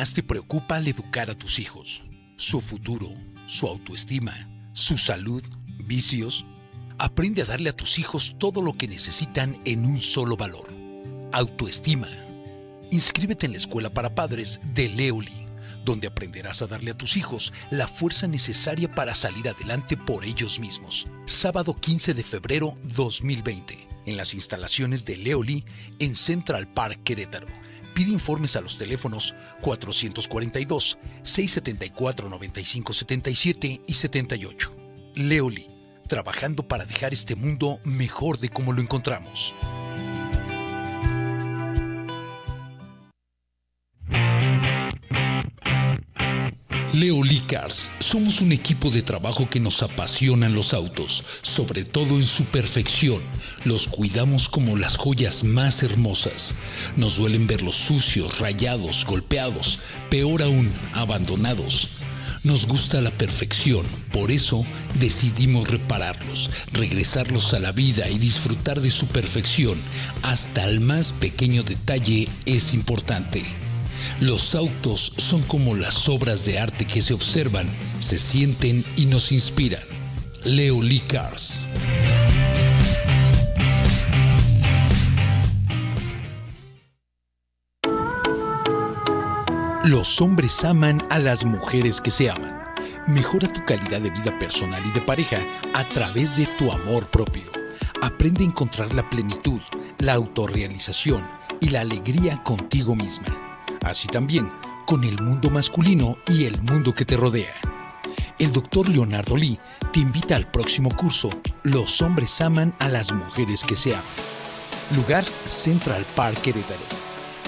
más te preocupa al educar a tus hijos? ¿Su futuro? ¿Su autoestima? ¿Su salud? ¿Vicios? Aprende a darle a tus hijos todo lo que necesitan en un solo valor. Autoestima. Inscríbete en la escuela para padres de Leoli, donde aprenderás a darle a tus hijos la fuerza necesaria para salir adelante por ellos mismos. Sábado 15 de febrero 2020, en las instalaciones de Leoli en Central Park Querétaro. Pide informes a los teléfonos 442-674-9577 y 78. Leoli, trabajando para dejar este mundo mejor de como lo encontramos. Leoli Cars, somos un equipo de trabajo que nos apasionan los autos, sobre todo en su perfección. Los cuidamos como las joyas más hermosas. Nos duelen verlos sucios, rayados, golpeados, peor aún, abandonados. Nos gusta la perfección, por eso decidimos repararlos, regresarlos a la vida y disfrutar de su perfección. Hasta el más pequeño detalle es importante. Los autos son como las obras de arte que se observan, se sienten y nos inspiran. Leo Lee Cars. Los hombres aman a las mujeres que se aman. Mejora tu calidad de vida personal y de pareja a través de tu amor propio. Aprende a encontrar la plenitud, la autorrealización y la alegría contigo misma. Así también con el mundo masculino y el mundo que te rodea. El doctor Leonardo Lee te invita al próximo curso Los hombres aman a las mujeres que se aman. Lugar Central Park Querétaro.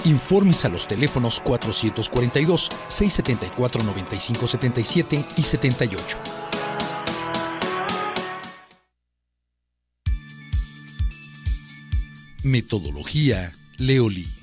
Informes a los teléfonos 442-674-9577 y 78. Metodología Leoli.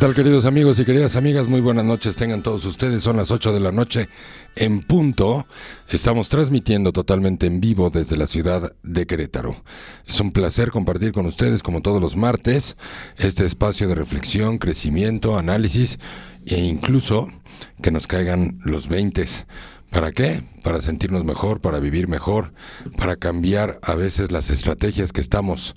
Tal queridos amigos y queridas amigas? Muy buenas noches, tengan todos ustedes. Son las 8 de la noche en punto. Estamos transmitiendo totalmente en vivo desde la ciudad de Querétaro. Es un placer compartir con ustedes, como todos los martes, este espacio de reflexión, crecimiento, análisis e incluso que nos caigan los 20. ¿Para qué? Para sentirnos mejor, para vivir mejor, para cambiar a veces las estrategias que estamos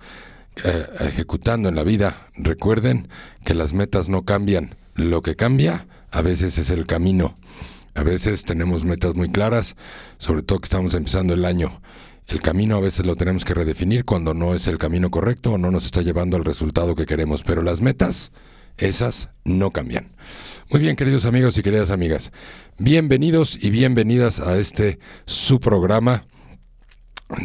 eh, ejecutando en la vida. Recuerden que las metas no cambian. Lo que cambia a veces es el camino. A veces tenemos metas muy claras, sobre todo que estamos empezando el año. El camino a veces lo tenemos que redefinir cuando no es el camino correcto o no nos está llevando al resultado que queremos. Pero las metas, esas no cambian. Muy bien, queridos amigos y queridas amigas, bienvenidos y bienvenidas a este su programa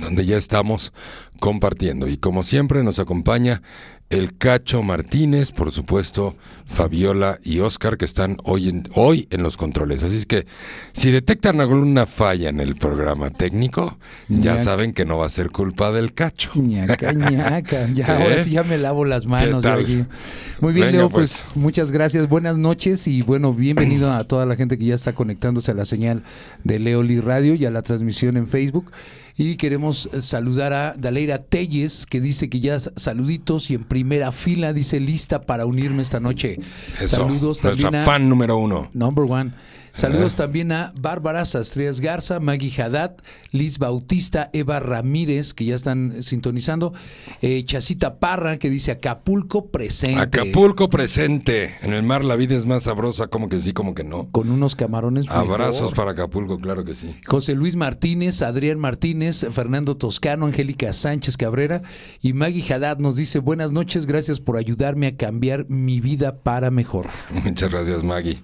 donde ya estamos compartiendo. Y como siempre nos acompaña el Cacho Martínez, por supuesto, Fabiola y Oscar, que están hoy en, hoy en los controles. Así es que si detectan alguna falla en el programa técnico, ya saben que no va a ser culpa del Cacho. ñaca, ñaca. Ya, ¿Eh? ahora sí ya me lavo las manos. Muy bien, Venga, Leo, pues. pues. muchas gracias. Buenas noches y bueno, bienvenido a toda la gente que ya está conectándose a la señal de Leoli Radio y a la transmisión en Facebook. Y queremos eh, saludar a Daleira Telles, que dice que ya saluditos y en primera fila dice lista para unirme esta noche. Eso, Saludos nuestra fan número uno. Number one. Saludos también a Bárbara Sastrías Garza, Maggie Haddad, Liz Bautista, Eva Ramírez, que ya están sintonizando, eh, Chacita Parra, que dice Acapulco presente. Acapulco presente. En el mar la vida es más sabrosa, como que sí, como que no. Con unos camarones. mejor. Abrazos para Acapulco, claro que sí. José Luis Martínez, Adrián Martínez, Fernando Toscano, Angélica Sánchez Cabrera y Maggie Haddad nos dice buenas noches, gracias por ayudarme a cambiar mi vida para mejor. Muchas gracias, Maggie.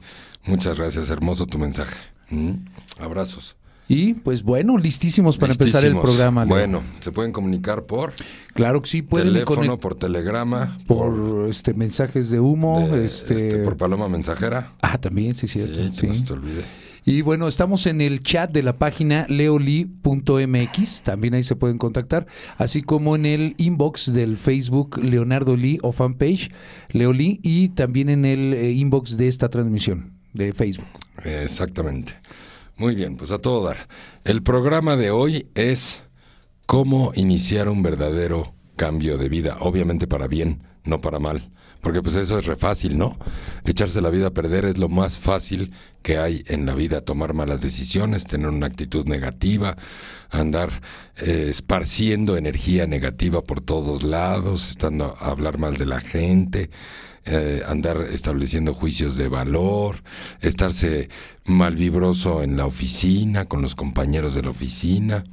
Muchas gracias, hermoso tu mensaje. Mm, Abrazos. Y pues bueno, listísimos para empezar el programa. Leo. Bueno, se pueden comunicar por claro que sí, pueden teléfono, por telegrama, por este mensajes de humo, de- este, este, por paloma mensajera. ah también sí cierto, Sí, sí. no se te olvide. Y bueno, estamos en el chat de la página leoli.mx, también ahí se pueden contactar, así como en el inbox del Facebook Leonardo Lee o fanpage Leoli y también en el eh, inbox de esta transmisión de Facebook. Exactamente. Muy bien, pues a todo dar. El programa de hoy es cómo iniciar un verdadero cambio de vida, obviamente para bien, no para mal, porque pues eso es re fácil, ¿no? Echarse la vida a perder es lo más fácil que hay en la vida, tomar malas decisiones, tener una actitud negativa, andar eh, esparciendo energía negativa por todos lados, estando a hablar mal de la gente, eh, andar estableciendo juicios de valor, estarse malvibroso en la oficina, con los compañeros de la oficina,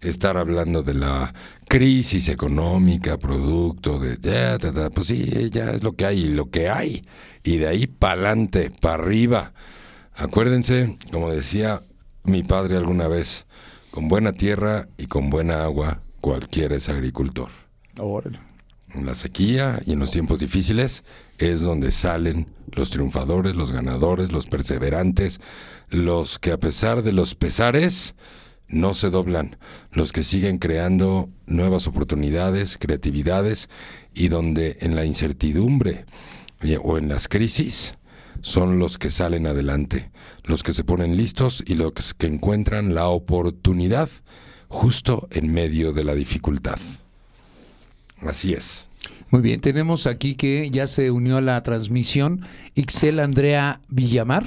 estar hablando de la crisis económica, producto de... ya, ta, ta, pues sí, ya es lo que hay, lo que hay. Y de ahí para adelante, para arriba. Acuérdense, como decía mi padre alguna vez, con buena tierra y con buena agua, cualquiera es agricultor. En la sequía y en los tiempos difíciles es donde salen los triunfadores, los ganadores, los perseverantes, los que a pesar de los pesares no se doblan, los que siguen creando nuevas oportunidades, creatividades y donde en la incertidumbre o en las crisis son los que salen adelante, los que se ponen listos y los que encuentran la oportunidad justo en medio de la dificultad. Así es. Muy bien, tenemos aquí que ya se unió a la transmisión Ixel Andrea Villamar,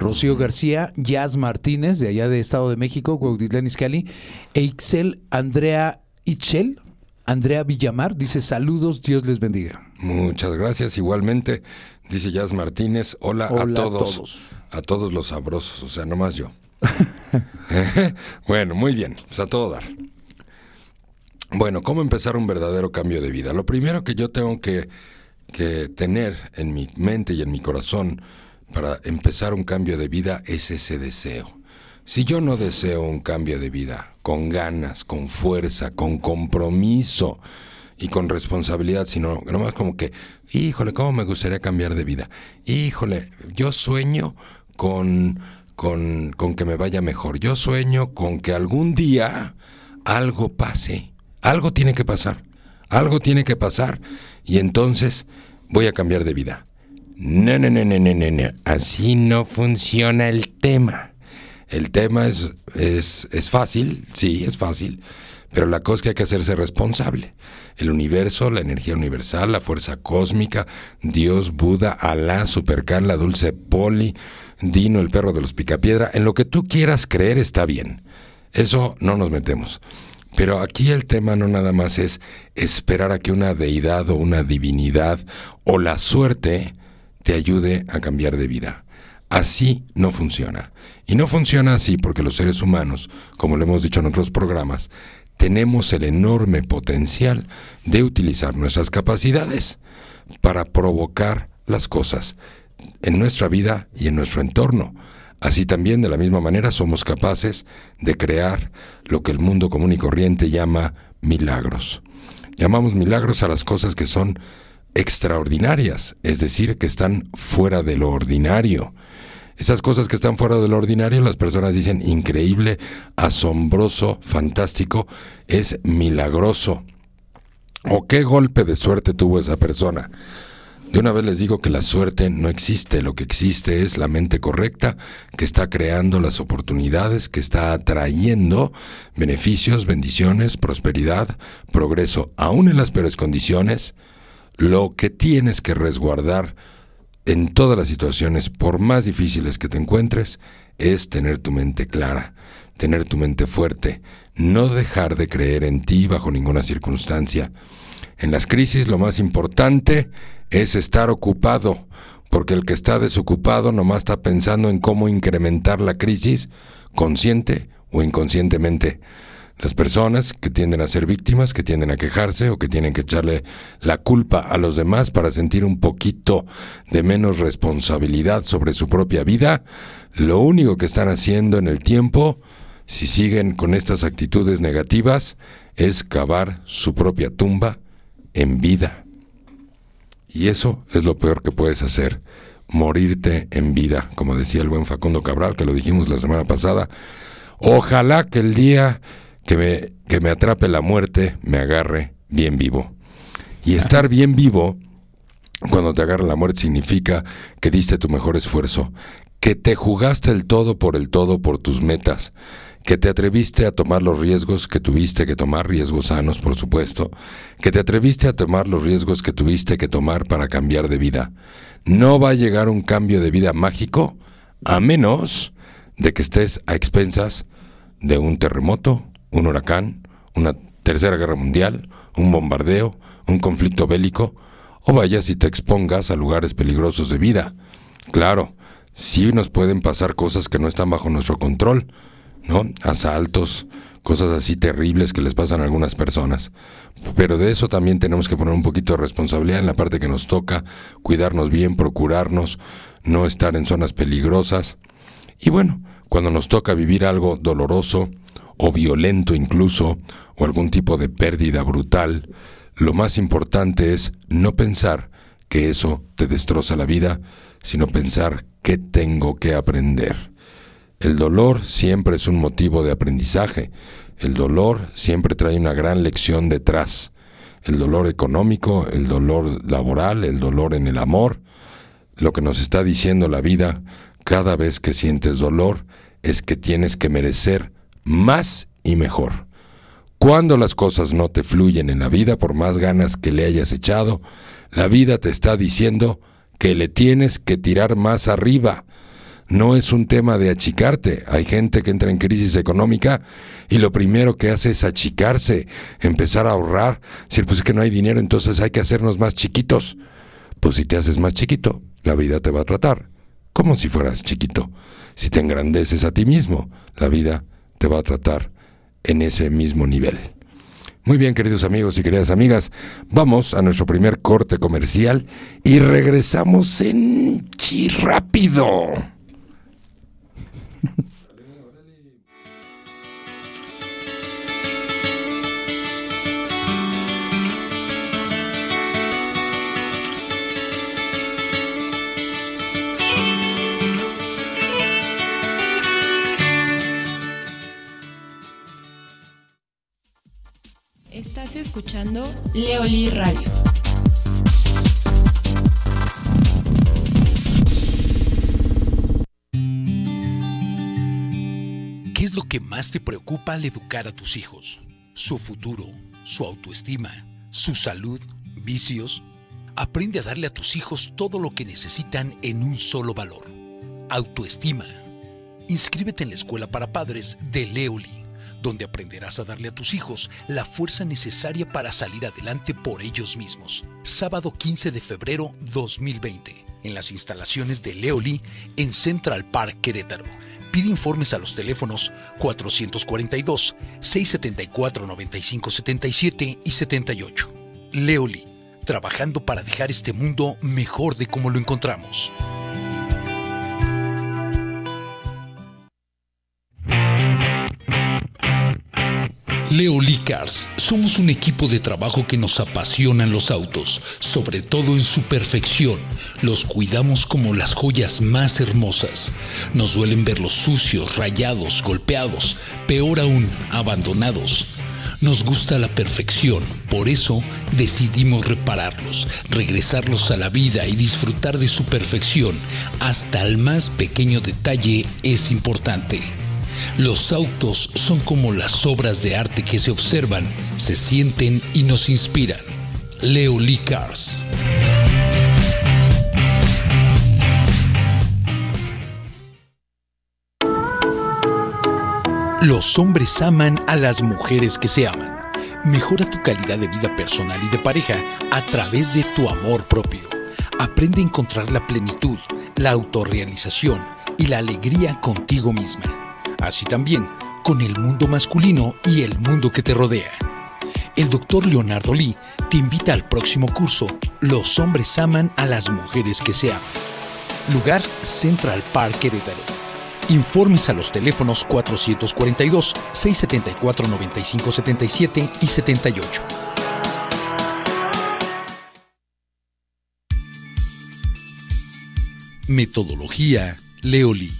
Rocío García, Jazz Martínez, de allá de Estado de México, Cuautitlán Izcalli, e Ixel Andrea Ichel, Andrea Villamar, dice saludos, Dios les bendiga. Muchas gracias. Igualmente, dice Jazz Martínez, hola, Hola a a todos. todos. A todos los sabrosos, o sea, nomás yo. bueno, muy bien, pues a todo dar. Bueno, ¿cómo empezar un verdadero cambio de vida? Lo primero que yo tengo que, que tener en mi mente y en mi corazón para empezar un cambio de vida es ese deseo. Si yo no deseo un cambio de vida con ganas, con fuerza, con compromiso y con responsabilidad, sino nomás como que, híjole, ¿cómo me gustaría cambiar de vida? Híjole, yo sueño con, con, con que me vaya mejor. Yo sueño con que algún día algo pase. Algo tiene que pasar. Algo tiene que pasar. Y entonces voy a cambiar de vida. No, no, no, no, no, no, no. Así no funciona el tema. El tema es, es, es fácil, sí, es fácil, pero la cosa es que hay que hacerse responsable. El universo, la energía universal, la fuerza cósmica, Dios, Buda, Alá, Supercan, la dulce Poli, Dino, el perro de los picapiedra, en lo que tú quieras creer está bien. Eso no nos metemos. Pero aquí el tema no nada más es esperar a que una deidad o una divinidad o la suerte te ayude a cambiar de vida. Así no funciona. Y no funciona así porque los seres humanos, como lo hemos dicho en otros programas, tenemos el enorme potencial de utilizar nuestras capacidades para provocar las cosas en nuestra vida y en nuestro entorno. Así también, de la misma manera, somos capaces de crear lo que el mundo común y corriente llama milagros. Llamamos milagros a las cosas que son extraordinarias, es decir, que están fuera de lo ordinario. Esas cosas que están fuera de lo ordinario, las personas dicen increíble, asombroso, fantástico, es milagroso. ¿O qué golpe de suerte tuvo esa persona? De una vez les digo que la suerte no existe, lo que existe es la mente correcta que está creando las oportunidades, que está atrayendo beneficios, bendiciones, prosperidad, progreso, aún en las peores condiciones. Lo que tienes que resguardar en todas las situaciones, por más difíciles que te encuentres, es tener tu mente clara, tener tu mente fuerte, no dejar de creer en ti bajo ninguna circunstancia. En las crisis lo más importante es estar ocupado, porque el que está desocupado nomás está pensando en cómo incrementar la crisis, consciente o inconscientemente. Las personas que tienden a ser víctimas, que tienden a quejarse o que tienen que echarle la culpa a los demás para sentir un poquito de menos responsabilidad sobre su propia vida, lo único que están haciendo en el tiempo, si siguen con estas actitudes negativas, es cavar su propia tumba en vida. Y eso es lo peor que puedes hacer, morirte en vida, como decía el buen Facundo Cabral, que lo dijimos la semana pasada. Ojalá que el día que me, que me atrape la muerte me agarre bien vivo. Y estar bien vivo, cuando te agarra la muerte, significa que diste tu mejor esfuerzo, que te jugaste el todo por el todo por tus metas, que te atreviste a tomar los riesgos que tuviste que tomar, riesgos sanos, por supuesto, que te atreviste a tomar los riesgos que tuviste que tomar para cambiar de vida. No va a llegar un cambio de vida mágico a menos de que estés a expensas de un terremoto, un huracán, una tercera guerra mundial, un bombardeo, un conflicto bélico, o vayas y te expongas a lugares peligrosos de vida. Claro, sí nos pueden pasar cosas que no están bajo nuestro control, ¿no? Asaltos, cosas así terribles que les pasan a algunas personas. Pero de eso también tenemos que poner un poquito de responsabilidad en la parte que nos toca, cuidarnos bien, procurarnos, no estar en zonas peligrosas. Y bueno, cuando nos toca vivir algo doloroso o violento incluso, o algún tipo de pérdida brutal, lo más importante es no pensar que eso te destroza la vida, sino pensar qué tengo que aprender. El dolor siempre es un motivo de aprendizaje. El dolor siempre trae una gran lección detrás. El dolor económico, el dolor laboral, el dolor en el amor. Lo que nos está diciendo la vida cada vez que sientes dolor es que tienes que merecer más y mejor. Cuando las cosas no te fluyen en la vida, por más ganas que le hayas echado, la vida te está diciendo que le tienes que tirar más arriba no es un tema de achicarte. Hay gente que entra en crisis económica y lo primero que hace es achicarse, empezar a ahorrar. Decir, pues es que no hay dinero, entonces hay que hacernos más chiquitos. Pues si te haces más chiquito, la vida te va a tratar como si fueras chiquito. Si te engrandeces a ti mismo, la vida te va a tratar en ese mismo nivel. Muy bien, queridos amigos y queridas amigas, vamos a nuestro primer corte comercial y regresamos en chi rápido. escuchando Leoli Radio. ¿Qué es lo que más te preocupa al educar a tus hijos? ¿Su futuro? ¿Su autoestima? ¿Su salud? ¿Vicios? Aprende a darle a tus hijos todo lo que necesitan en un solo valor. Autoestima. Inscríbete en la escuela para padres de Leoli, donde aprenderás a darle a tus hijos la fuerza necesaria para salir adelante por ellos mismos. Sábado 15 de febrero 2020, en las instalaciones de Leoli en Central Park Querétaro. Pide informes a los teléfonos 442-674-9577 y 78. Leoli, trabajando para dejar este mundo mejor de como lo encontramos. Leo Cars, somos un equipo de trabajo que nos apasionan los autos, sobre todo en su perfección. Los cuidamos como las joyas más hermosas. Nos duelen verlos sucios, rayados, golpeados, peor aún, abandonados. Nos gusta la perfección, por eso decidimos repararlos, regresarlos a la vida y disfrutar de su perfección. Hasta el más pequeño detalle es importante. Los autos son como las obras de arte que se observan, se sienten y nos inspiran. Leo Lee Cars. Los hombres aman a las mujeres que se aman. Mejora tu calidad de vida personal y de pareja a través de tu amor propio. Aprende a encontrar la plenitud, la autorrealización y la alegría contigo misma. Así también con el mundo masculino y el mundo que te rodea. El doctor Leonardo Lee te invita al próximo curso Los hombres aman a las mujeres que se aman. Lugar Central Park Querétaro. Informes a los teléfonos 442-674-9577 y 78. Metodología Leoli.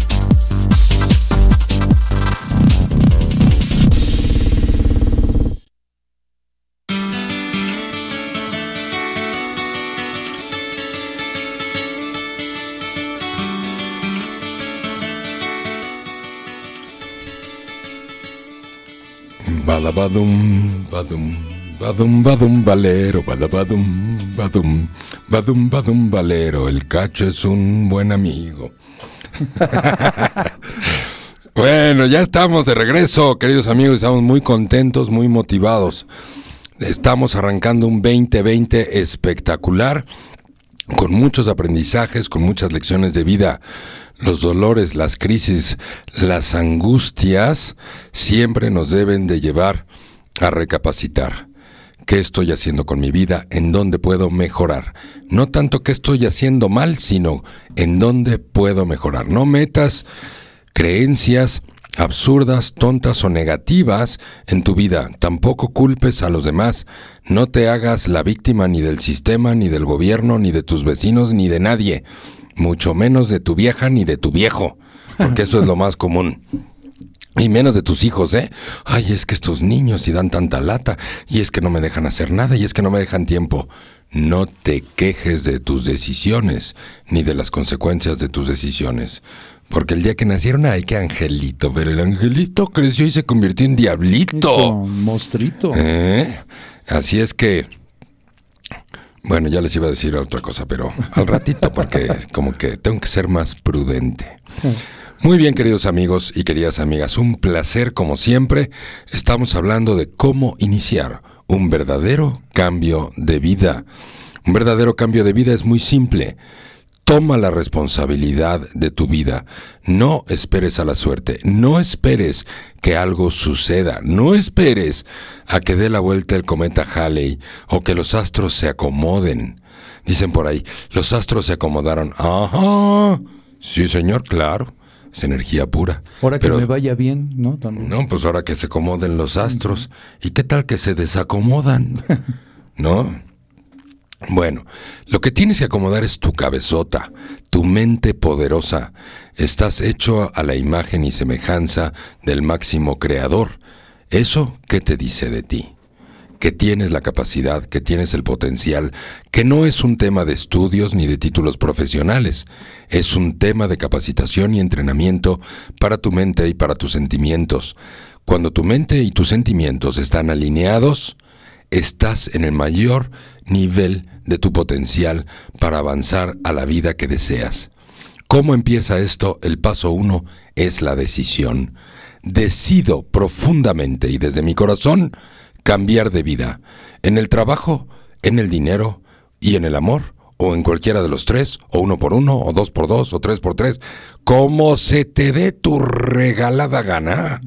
Badabadum, badum, badum, badum, valero, badabadum, badum, badum, badum, valero. El cacho es un buen amigo. bueno, ya estamos de regreso, queridos amigos. Estamos muy contentos, muy motivados. Estamos arrancando un 2020 espectacular, con muchos aprendizajes, con muchas lecciones de vida los dolores, las crisis, las angustias siempre nos deben de llevar a recapacitar. ¿Qué estoy haciendo con mi vida? ¿En dónde puedo mejorar? No tanto qué estoy haciendo mal, sino en dónde puedo mejorar. No metas creencias absurdas, tontas o negativas en tu vida. Tampoco culpes a los demás. No te hagas la víctima ni del sistema, ni del gobierno, ni de tus vecinos, ni de nadie mucho menos de tu vieja ni de tu viejo, porque eso es lo más común. Y menos de tus hijos, ¿eh? Ay, es que estos niños y dan tanta lata, y es que no me dejan hacer nada, y es que no me dejan tiempo. No te quejes de tus decisiones, ni de las consecuencias de tus decisiones. Porque el día que nacieron, ay, qué angelito, pero el angelito creció y se convirtió en diablito. monstruito. ¿Eh? Así es que bueno, ya les iba a decir otra cosa, pero al ratito, porque como que tengo que ser más prudente. Muy bien, queridos amigos y queridas amigas, un placer como siempre. Estamos hablando de cómo iniciar un verdadero cambio de vida. Un verdadero cambio de vida es muy simple. Toma la responsabilidad de tu vida. No esperes a la suerte. No esperes que algo suceda. No esperes a que dé la vuelta el cometa Halley o que los astros se acomoden. Dicen por ahí, los astros se acomodaron. Ajá. Sí, señor, claro. Es energía pura. Ahora que me vaya bien, ¿no? No, pues ahora que se acomoden los astros. ¿Y qué tal que se desacomodan? ¿No? Bueno, lo que tienes que acomodar es tu cabezota, tu mente poderosa. Estás hecho a la imagen y semejanza del máximo creador. ¿Eso qué te dice de ti? Que tienes la capacidad, que tienes el potencial, que no es un tema de estudios ni de títulos profesionales, es un tema de capacitación y entrenamiento para tu mente y para tus sentimientos. Cuando tu mente y tus sentimientos están alineados, estás en el mayor nivel de tu potencial para avanzar a la vida que deseas. ¿Cómo empieza esto? El paso uno es la decisión. Decido profundamente y desde mi corazón cambiar de vida. En el trabajo, en el dinero y en el amor, o en cualquiera de los tres, o uno por uno, o dos por dos, o tres por tres, como se te dé tu regalada gana.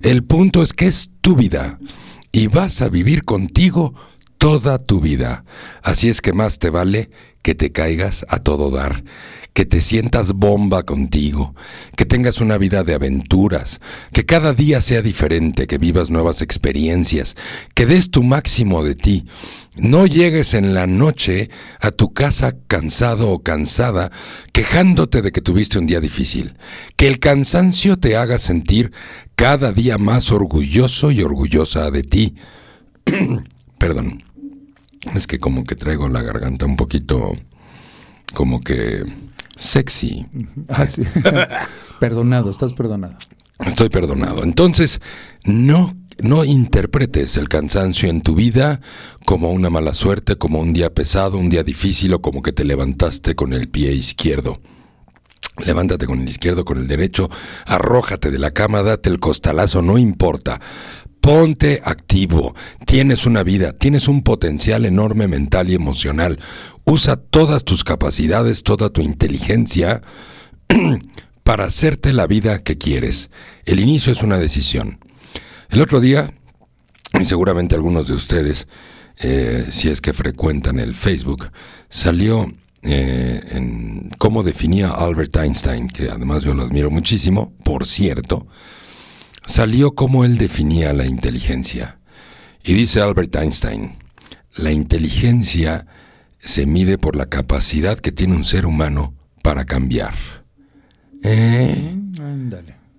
El punto es que es tu vida y vas a vivir contigo toda tu vida. Así es que más te vale que te caigas a todo dar, que te sientas bomba contigo, que tengas una vida de aventuras, que cada día sea diferente, que vivas nuevas experiencias, que des tu máximo de ti. No llegues en la noche a tu casa cansado o cansada, quejándote de que tuviste un día difícil. Que el cansancio te haga sentir cada día más orgulloso y orgullosa de ti. Perdón. Es que como que traigo la garganta un poquito como que sexy. Ah, sí. perdonado, estás perdonado. Estoy perdonado. Entonces, no, no interpretes el cansancio en tu vida como una mala suerte, como un día pesado, un día difícil o como que te levantaste con el pie izquierdo. Levántate con el izquierdo, con el derecho, arrójate de la cama, date el costalazo, no importa. Ponte activo, tienes una vida, tienes un potencial enorme mental y emocional. Usa todas tus capacidades, toda tu inteligencia para hacerte la vida que quieres. El inicio es una decisión. El otro día, y seguramente algunos de ustedes, eh, si es que frecuentan el Facebook, salió eh, en cómo definía Albert Einstein, que además yo lo admiro muchísimo, por cierto, salió cómo él definía la inteligencia. Y dice Albert Einstein, la inteligencia se mide por la capacidad que tiene un ser humano para cambiar. ¿Eh?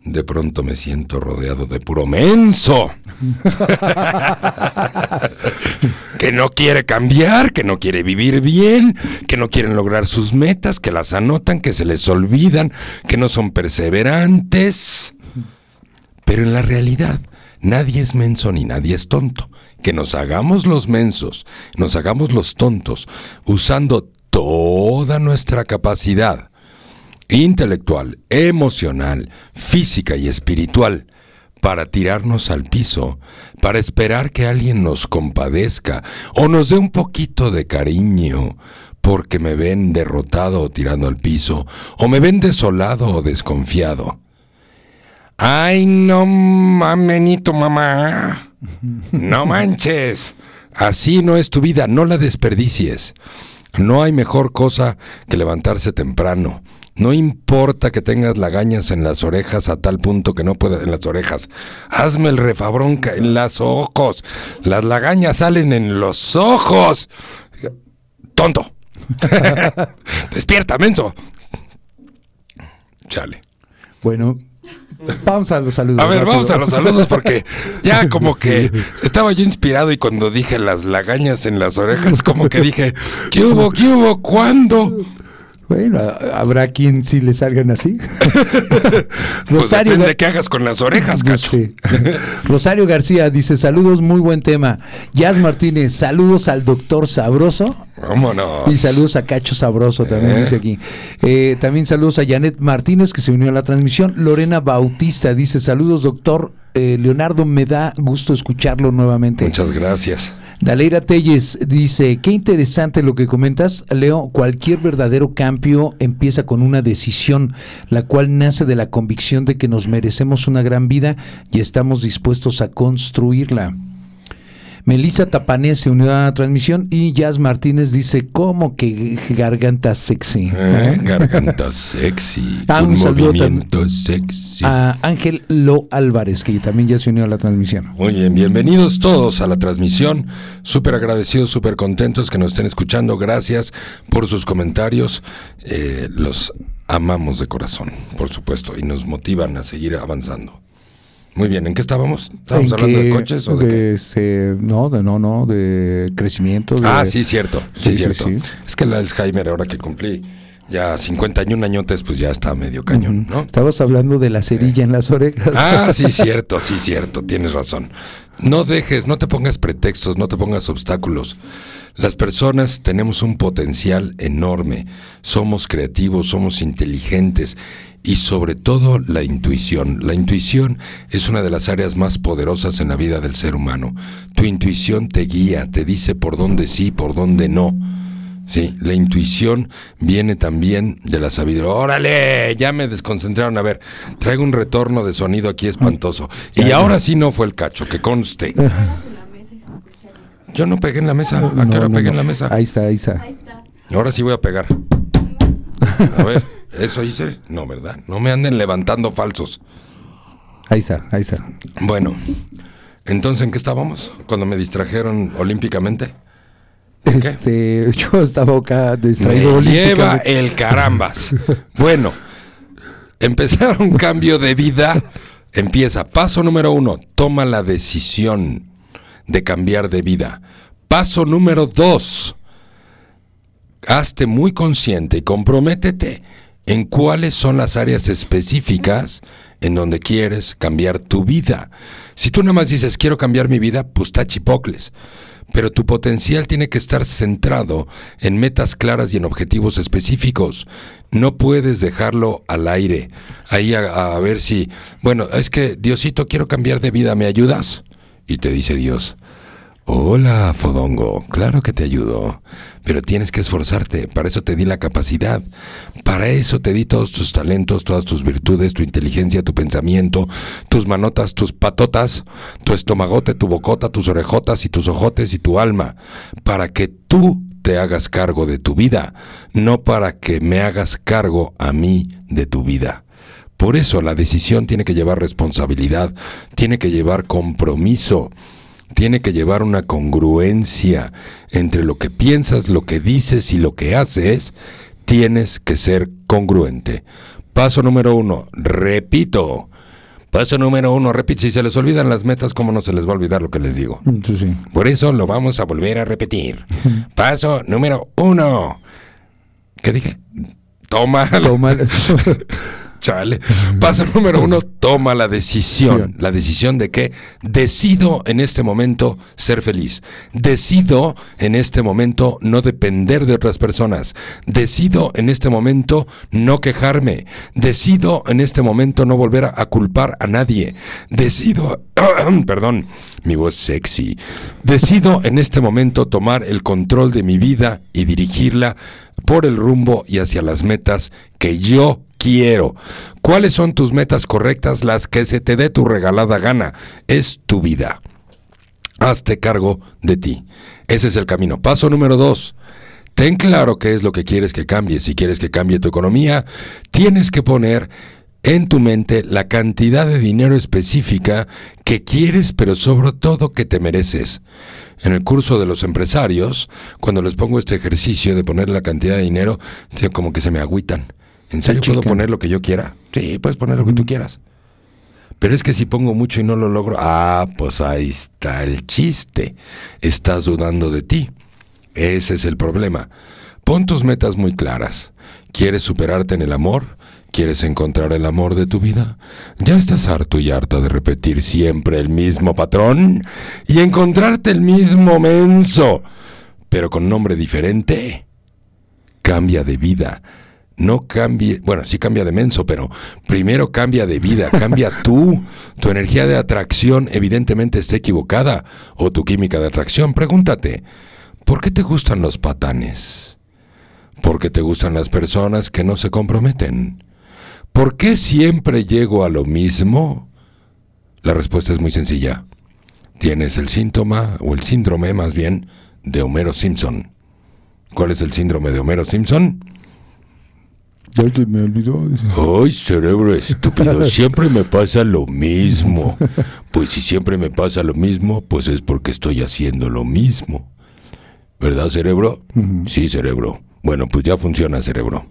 De pronto me siento rodeado de puro menso. que no quiere cambiar, que no quiere vivir bien, que no quieren lograr sus metas, que las anotan, que se les olvidan, que no son perseverantes. Pero en la realidad, nadie es menso ni nadie es tonto. Que nos hagamos los mensos, nos hagamos los tontos, usando toda nuestra capacidad intelectual, emocional, física y espiritual para tirarnos al piso, para esperar que alguien nos compadezca o nos dé un poquito de cariño, porque me ven derrotado o tirando al piso, o me ven desolado o desconfiado. Ay, no mamenito, mamá. No manches. Así no es tu vida, no la desperdicies. No hay mejor cosa que levantarse temprano. No importa que tengas lagañas en las orejas a tal punto que no puedas en las orejas. Hazme el refabronca en los ojos. Las lagañas salen en los ojos. Tonto. Despierta, menso. Chale. Bueno, vamos a los saludos. A ver, vamos a los saludos porque ya como que estaba yo inspirado y cuando dije las lagañas en las orejas, como que dije, ¿qué hubo? ¿Qué hubo? ¿Cuándo? Bueno, habrá quien sí le salgan así. Pues Rosario de qué hagas con las orejas, pues cacho. Rosario García dice, saludos, muy buen tema. Jazz Martínez, saludos al doctor Sabroso. Vámonos. Y saludos a Cacho Sabroso también, Eh. dice aquí. Eh, también saludos a Janet Martínez, que se unió a la transmisión. Lorena Bautista dice, saludos, doctor. Eh, Leonardo, me da gusto escucharlo nuevamente. Muchas gracias. Daleira Telles dice, qué interesante lo que comentas, Leo, cualquier verdadero cambio empieza con una decisión, la cual nace de la convicción de que nos merecemos una gran vida y estamos dispuestos a construirla. Melissa Tapanés se unió a la transmisión y Jazz Martínez dice, ¿cómo que garganta sexy? Eh, garganta sexy. Ah, un un movimiento sexy. A Ángel Lo Álvarez, que también ya se unió a la transmisión. Muy bien, bienvenidos todos a la transmisión. Súper agradecidos, súper contentos que nos estén escuchando. Gracias por sus comentarios. Eh, los amamos de corazón, por supuesto, y nos motivan a seguir avanzando. Muy bien, ¿en qué estábamos? ¿Estábamos ¿En hablando de coches o de, qué? este, no, de no, no, de crecimiento. de- Ah, sí, cierto. Sí, cierto. sí. Es que el Alzheimer, ahora que cumplí ya 51 añotes, pues ya está medio cañón, ¿no? Estabas hablando de la cerilla en las orejas. Ah, sí, cierto, sí, cierto, tienes razón. No dejes, no te pongas pretextos, no te pongas obstáculos. Las personas tenemos un potencial enorme, somos creativos, somos inteligentes y sobre todo la intuición. La intuición es una de las áreas más poderosas en la vida del ser humano. Tu intuición te guía, te dice por dónde sí, por dónde no. Sí, la intuición viene también de la sabiduría. Órale, ya me desconcentraron. A ver, traigo un retorno de sonido aquí espantoso. Y ahora sí no fue el cacho, que conste. Yo no pegué en la mesa. ¿A qué No, hora no, pegué no. en la mesa? Ahí está, ahí está. Ahora sí voy a pegar. A ver, ¿eso hice? No, ¿verdad? No me anden levantando falsos. Ahí está, ahí está. Bueno, entonces, ¿en qué estábamos? Cuando me distrajeron olímpicamente. Este, yo estaba acá distraído. Me lleva el carambas. Bueno, empezar un cambio de vida. Empieza. Paso número uno, toma la decisión de cambiar de vida. Paso número dos, hazte muy consciente y comprométete en cuáles son las áreas específicas en donde quieres cambiar tu vida. Si tú nada más dices quiero cambiar mi vida, pues está chipocles. Pero tu potencial tiene que estar centrado en metas claras y en objetivos específicos. No puedes dejarlo al aire. Ahí a, a ver si, bueno, es que Diosito, quiero cambiar de vida, ¿me ayudas? Y te dice Dios, Hola, Fodongo. Claro que te ayudo. Pero tienes que esforzarte. Para eso te di la capacidad. Para eso te di todos tus talentos, todas tus virtudes, tu inteligencia, tu pensamiento, tus manotas, tus patotas, tu estomagote, tu bocota, tus orejotas y tus ojotes y tu alma. Para que tú te hagas cargo de tu vida, no para que me hagas cargo a mí de tu vida. Por eso la decisión tiene que llevar responsabilidad, tiene que llevar compromiso tiene que llevar una congruencia entre lo que piensas, lo que dices y lo que haces. Tienes que ser congruente. Paso número uno, repito. Paso número uno, repito. Si se les olvidan las metas, ¿cómo no se les va a olvidar lo que les digo? Sí, sí. Por eso lo vamos a volver a repetir. Paso número uno. ¿Qué dije? Toma. Toma- Chale. Paso número uno, toma la decisión. La decisión de que decido en este momento ser feliz. Decido en este momento no depender de otras personas. Decido en este momento no quejarme. Decido en este momento no volver a, a culpar a nadie. Decido, perdón, mi voz sexy. Decido en este momento tomar el control de mi vida y dirigirla por el rumbo y hacia las metas que yo quiero. ¿Cuáles son tus metas correctas? Las que se te dé tu regalada gana. Es tu vida. Hazte cargo de ti. Ese es el camino. Paso número dos. Ten claro qué es lo que quieres que cambie. Si quieres que cambie tu economía, tienes que poner en tu mente la cantidad de dinero específica que quieres, pero sobre todo que te mereces. En el curso de los empresarios, cuando les pongo este ejercicio de poner la cantidad de dinero, como que se me agüitan. ¿En serio puedo poner lo que yo quiera? Sí, puedes poner lo que tú quieras. Pero es que si pongo mucho y no lo logro, ah, pues ahí está el chiste. Estás dudando de ti. Ese es el problema. Pon tus metas muy claras. ¿Quieres superarte en el amor? ¿Quieres encontrar el amor de tu vida? ¿Ya estás harto y harta de repetir siempre el mismo patrón? ¿Y encontrarte el mismo menso, pero con nombre diferente? Cambia de vida. No cambie, bueno, sí cambia de menso, pero primero cambia de vida, cambia tú. Tu energía de atracción evidentemente está equivocada. O tu química de atracción. Pregúntate, ¿por qué te gustan los patanes? ¿Por qué te gustan las personas que no se comprometen? ¿Por qué siempre llego a lo mismo? La respuesta es muy sencilla. tienes el síntoma o el síndrome más bien de Homero Simpson. ¿Cuál es el síndrome de Homero Simpson? Ya se me olvidó. Ay, cerebro estúpido, siempre me pasa lo mismo. Pues si siempre me pasa lo mismo, pues es porque estoy haciendo lo mismo. ¿Verdad, cerebro? Sí, cerebro. Bueno, pues ya funciona, cerebro.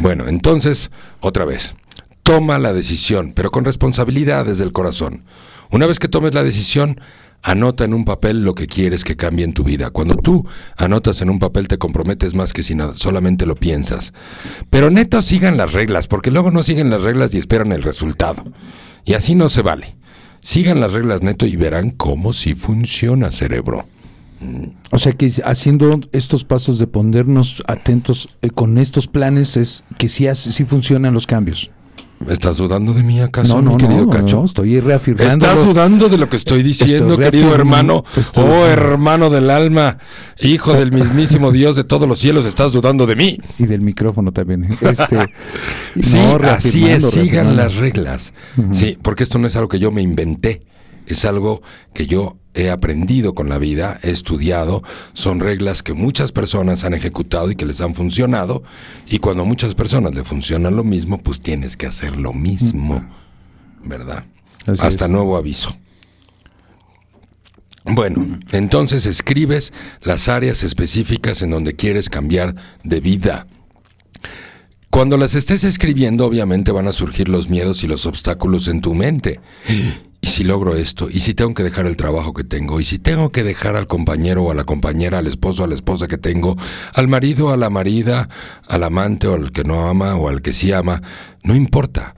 Bueno, entonces, otra vez, toma la decisión, pero con responsabilidad desde el corazón. Una vez que tomes la decisión, anota en un papel lo que quieres que cambie en tu vida. Cuando tú anotas en un papel te comprometes más que si nada, solamente lo piensas. Pero neto sigan las reglas, porque luego no siguen las reglas y esperan el resultado. Y así no se vale. Sigan las reglas neto y verán cómo sí funciona, cerebro. O sea que haciendo estos pasos de ponernos atentos eh, con estos planes es que sí, sí funcionan los cambios. ¿Estás dudando de mí acaso, No, mi no, querido no, Cacho? estoy reafirmando. ¿Estás dudando de lo que estoy diciendo, Estoy querido hermano? estoy- Oh, hermano del alma, hijo del mismísimo Dios de todos los cielos, ¿estás dudando de mí? Y del micrófono también. Este, Sí, así es, sigan las reglas. Sí, porque esto no es algo que yo me inventé, es algo que yo he aprendido con la vida, he estudiado, son reglas que muchas personas han ejecutado y que les han funcionado, y cuando a muchas personas le funciona lo mismo, pues tienes que hacer lo mismo, ¿verdad? Así Hasta es. nuevo aviso. Bueno, entonces escribes las áreas específicas en donde quieres cambiar de vida. Cuando las estés escribiendo, obviamente van a surgir los miedos y los obstáculos en tu mente. ¿Y si logro esto? ¿Y si tengo que dejar el trabajo que tengo? ¿Y si tengo que dejar al compañero o a la compañera, al esposo a la esposa que tengo? ¿Al marido, a la marida, al amante o al que no ama o al que sí ama? No importa.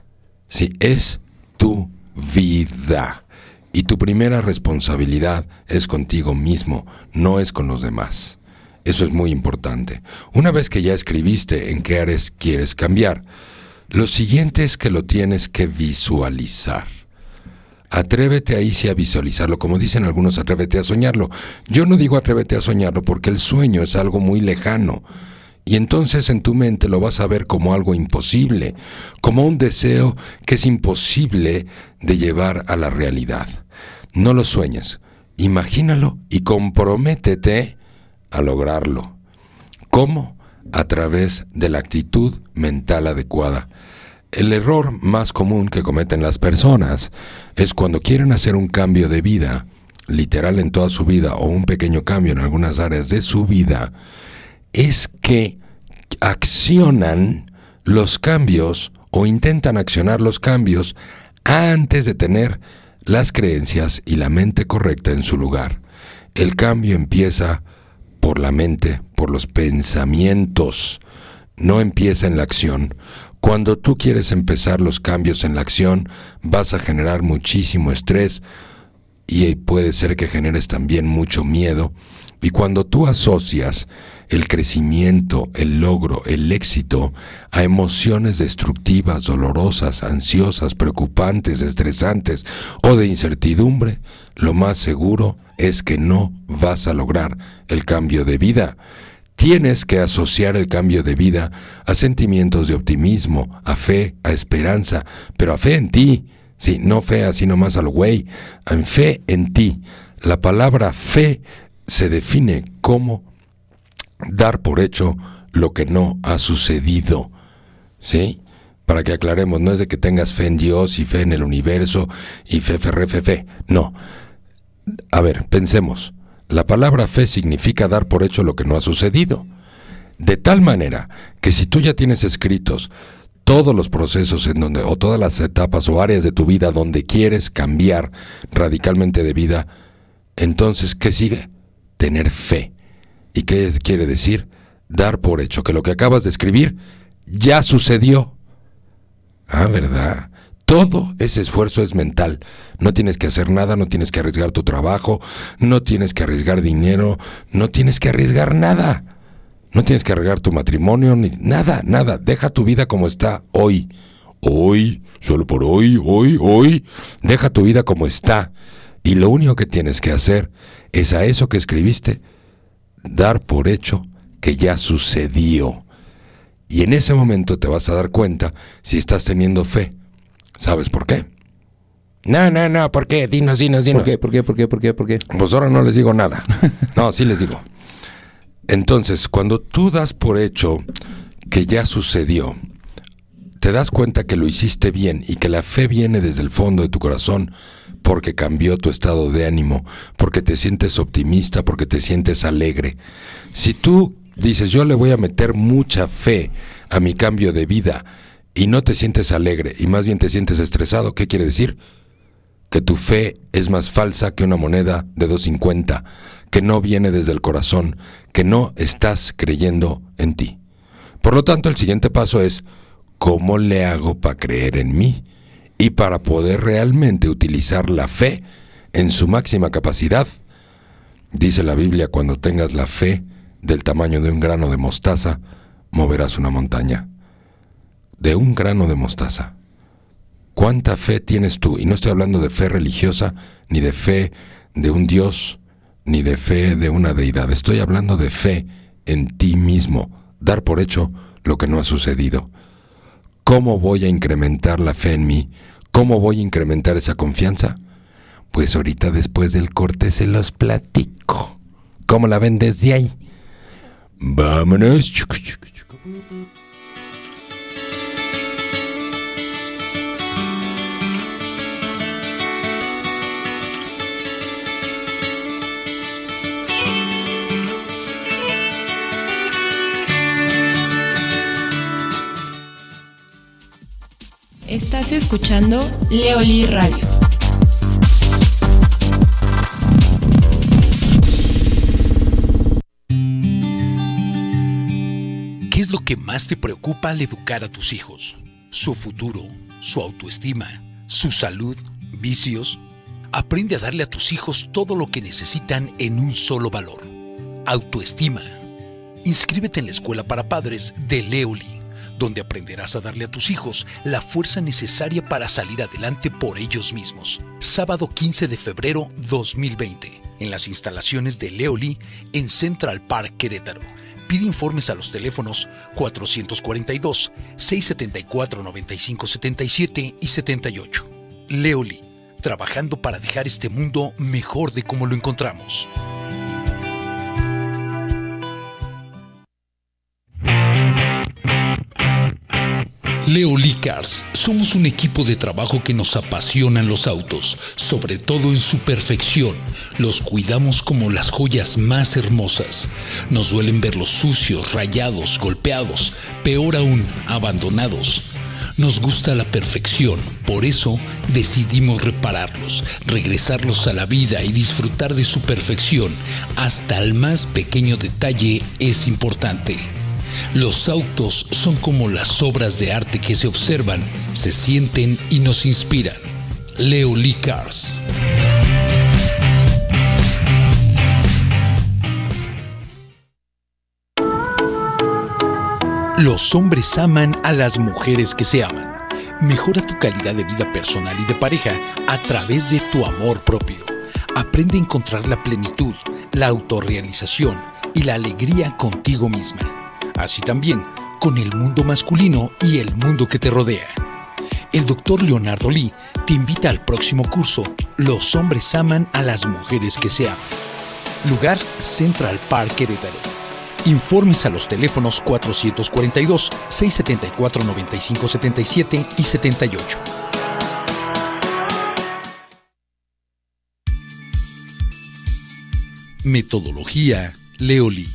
Si es tu vida. Y tu primera responsabilidad es contigo mismo, no es con los demás. Eso es muy importante. Una vez que ya escribiste en qué áreas quieres cambiar, lo siguiente es que lo tienes que visualizar. Atrévete ahí sí a visualizarlo, como dicen algunos, atrévete a soñarlo. Yo no digo atrévete a soñarlo porque el sueño es algo muy lejano. Y entonces en tu mente lo vas a ver como algo imposible, como un deseo que es imposible de llevar a la realidad. No lo sueñes, imagínalo y comprométete a lograrlo. ¿Cómo? A través de la actitud mental adecuada. El error más común que cometen las personas es cuando quieren hacer un cambio de vida, literal en toda su vida o un pequeño cambio en algunas áreas de su vida, es que accionan los cambios o intentan accionar los cambios antes de tener las creencias y la mente correcta en su lugar. El cambio empieza por la mente, por los pensamientos, no empieza en la acción. Cuando tú quieres empezar los cambios en la acción, vas a generar muchísimo estrés y puede ser que generes también mucho miedo. Y cuando tú asocias el crecimiento, el logro, el éxito a emociones destructivas, dolorosas, ansiosas, preocupantes, estresantes o de incertidumbre, lo más seguro es que no vas a lograr el cambio de vida. Tienes que asociar el cambio de vida a sentimientos de optimismo, a fe, a esperanza, pero a fe en ti. Sí, no fe así nomás al güey, en fe en ti. La palabra fe se define como dar por hecho lo que no ha sucedido. ¿Sí? Para que aclaremos, no es de que tengas fe en Dios y fe en el universo y fe, fe, re, fe, fe. No. A ver, pensemos. La palabra fe significa dar por hecho lo que no ha sucedido. De tal manera que si tú ya tienes escritos todos los procesos en donde, o todas las etapas o áreas de tu vida donde quieres cambiar radicalmente de vida, entonces, ¿qué sigue? Tener fe. ¿Y qué quiere decir? Dar por hecho que lo que acabas de escribir ya sucedió. Ah, ¿verdad? Todo ese esfuerzo es mental. No tienes que hacer nada, no tienes que arriesgar tu trabajo, no tienes que arriesgar dinero, no tienes que arriesgar nada. No tienes que arriesgar tu matrimonio, ni nada, nada. Deja tu vida como está hoy. Hoy, solo por hoy, hoy, hoy. Deja tu vida como está. Y lo único que tienes que hacer es a eso que escribiste, dar por hecho que ya sucedió. Y en ese momento te vas a dar cuenta si estás teniendo fe. ¿Sabes por qué? No, no, no, ¿por qué? Dinos, dinos, dinos. ¿Por qué? ¿Por qué? ¿Por qué? ¿Por qué? ¿Por qué? Pues ahora no les digo nada. No, sí les digo. Entonces, cuando tú das por hecho que ya sucedió, te das cuenta que lo hiciste bien y que la fe viene desde el fondo de tu corazón porque cambió tu estado de ánimo, porque te sientes optimista, porque te sientes alegre. Si tú dices, yo le voy a meter mucha fe a mi cambio de vida y no te sientes alegre y más bien te sientes estresado, ¿qué quiere decir? Que tu fe es más falsa que una moneda de 2.50, que no viene desde el corazón, que no estás creyendo en ti. Por lo tanto, el siguiente paso es, ¿cómo le hago para creer en mí? Y para poder realmente utilizar la fe en su máxima capacidad. Dice la Biblia, cuando tengas la fe del tamaño de un grano de mostaza, moverás una montaña. De un grano de mostaza. ¿Cuánta fe tienes tú? Y no estoy hablando de fe religiosa, ni de fe de un Dios, ni de fe de una deidad. Estoy hablando de fe en ti mismo, dar por hecho lo que no ha sucedido. ¿Cómo voy a incrementar la fe en mí? ¿Cómo voy a incrementar esa confianza? Pues ahorita después del corte se los platico. ¿Cómo la ven desde ahí? Vámonos. Estás escuchando Leoli Radio. ¿Qué es lo que más te preocupa al educar a tus hijos? ¿Su futuro? ¿Su autoestima? ¿Su salud? ¿Vicios? Aprende a darle a tus hijos todo lo que necesitan en un solo valor. Autoestima. Inscríbete en la escuela para padres de Leoli donde aprenderás a darle a tus hijos la fuerza necesaria para salir adelante por ellos mismos. Sábado 15 de febrero 2020, en las instalaciones de Leoli en Central Park Querétaro. Pide informes a los teléfonos 442-674-9577 y 78. Leoli, trabajando para dejar este mundo mejor de como lo encontramos. Leolicars, somos un equipo de trabajo que nos apasionan los autos, sobre todo en su perfección. Los cuidamos como las joyas más hermosas. Nos duelen verlos sucios, rayados, golpeados, peor aún, abandonados. Nos gusta la perfección, por eso decidimos repararlos, regresarlos a la vida y disfrutar de su perfección. Hasta el más pequeño detalle es importante. Los autos son como las obras de arte que se observan, se sienten y nos inspiran. Leo Lee Cars. Los hombres aman a las mujeres que se aman. Mejora tu calidad de vida personal y de pareja a través de tu amor propio. Aprende a encontrar la plenitud, la autorrealización y la alegría contigo misma así también con el mundo masculino y el mundo que te rodea. El doctor Leonardo Lee te invita al próximo curso Los hombres aman a las mujeres que se aman. Lugar Central Park Querétaro. Informes a los teléfonos 442-674-9577 y 78. Metodología Leoli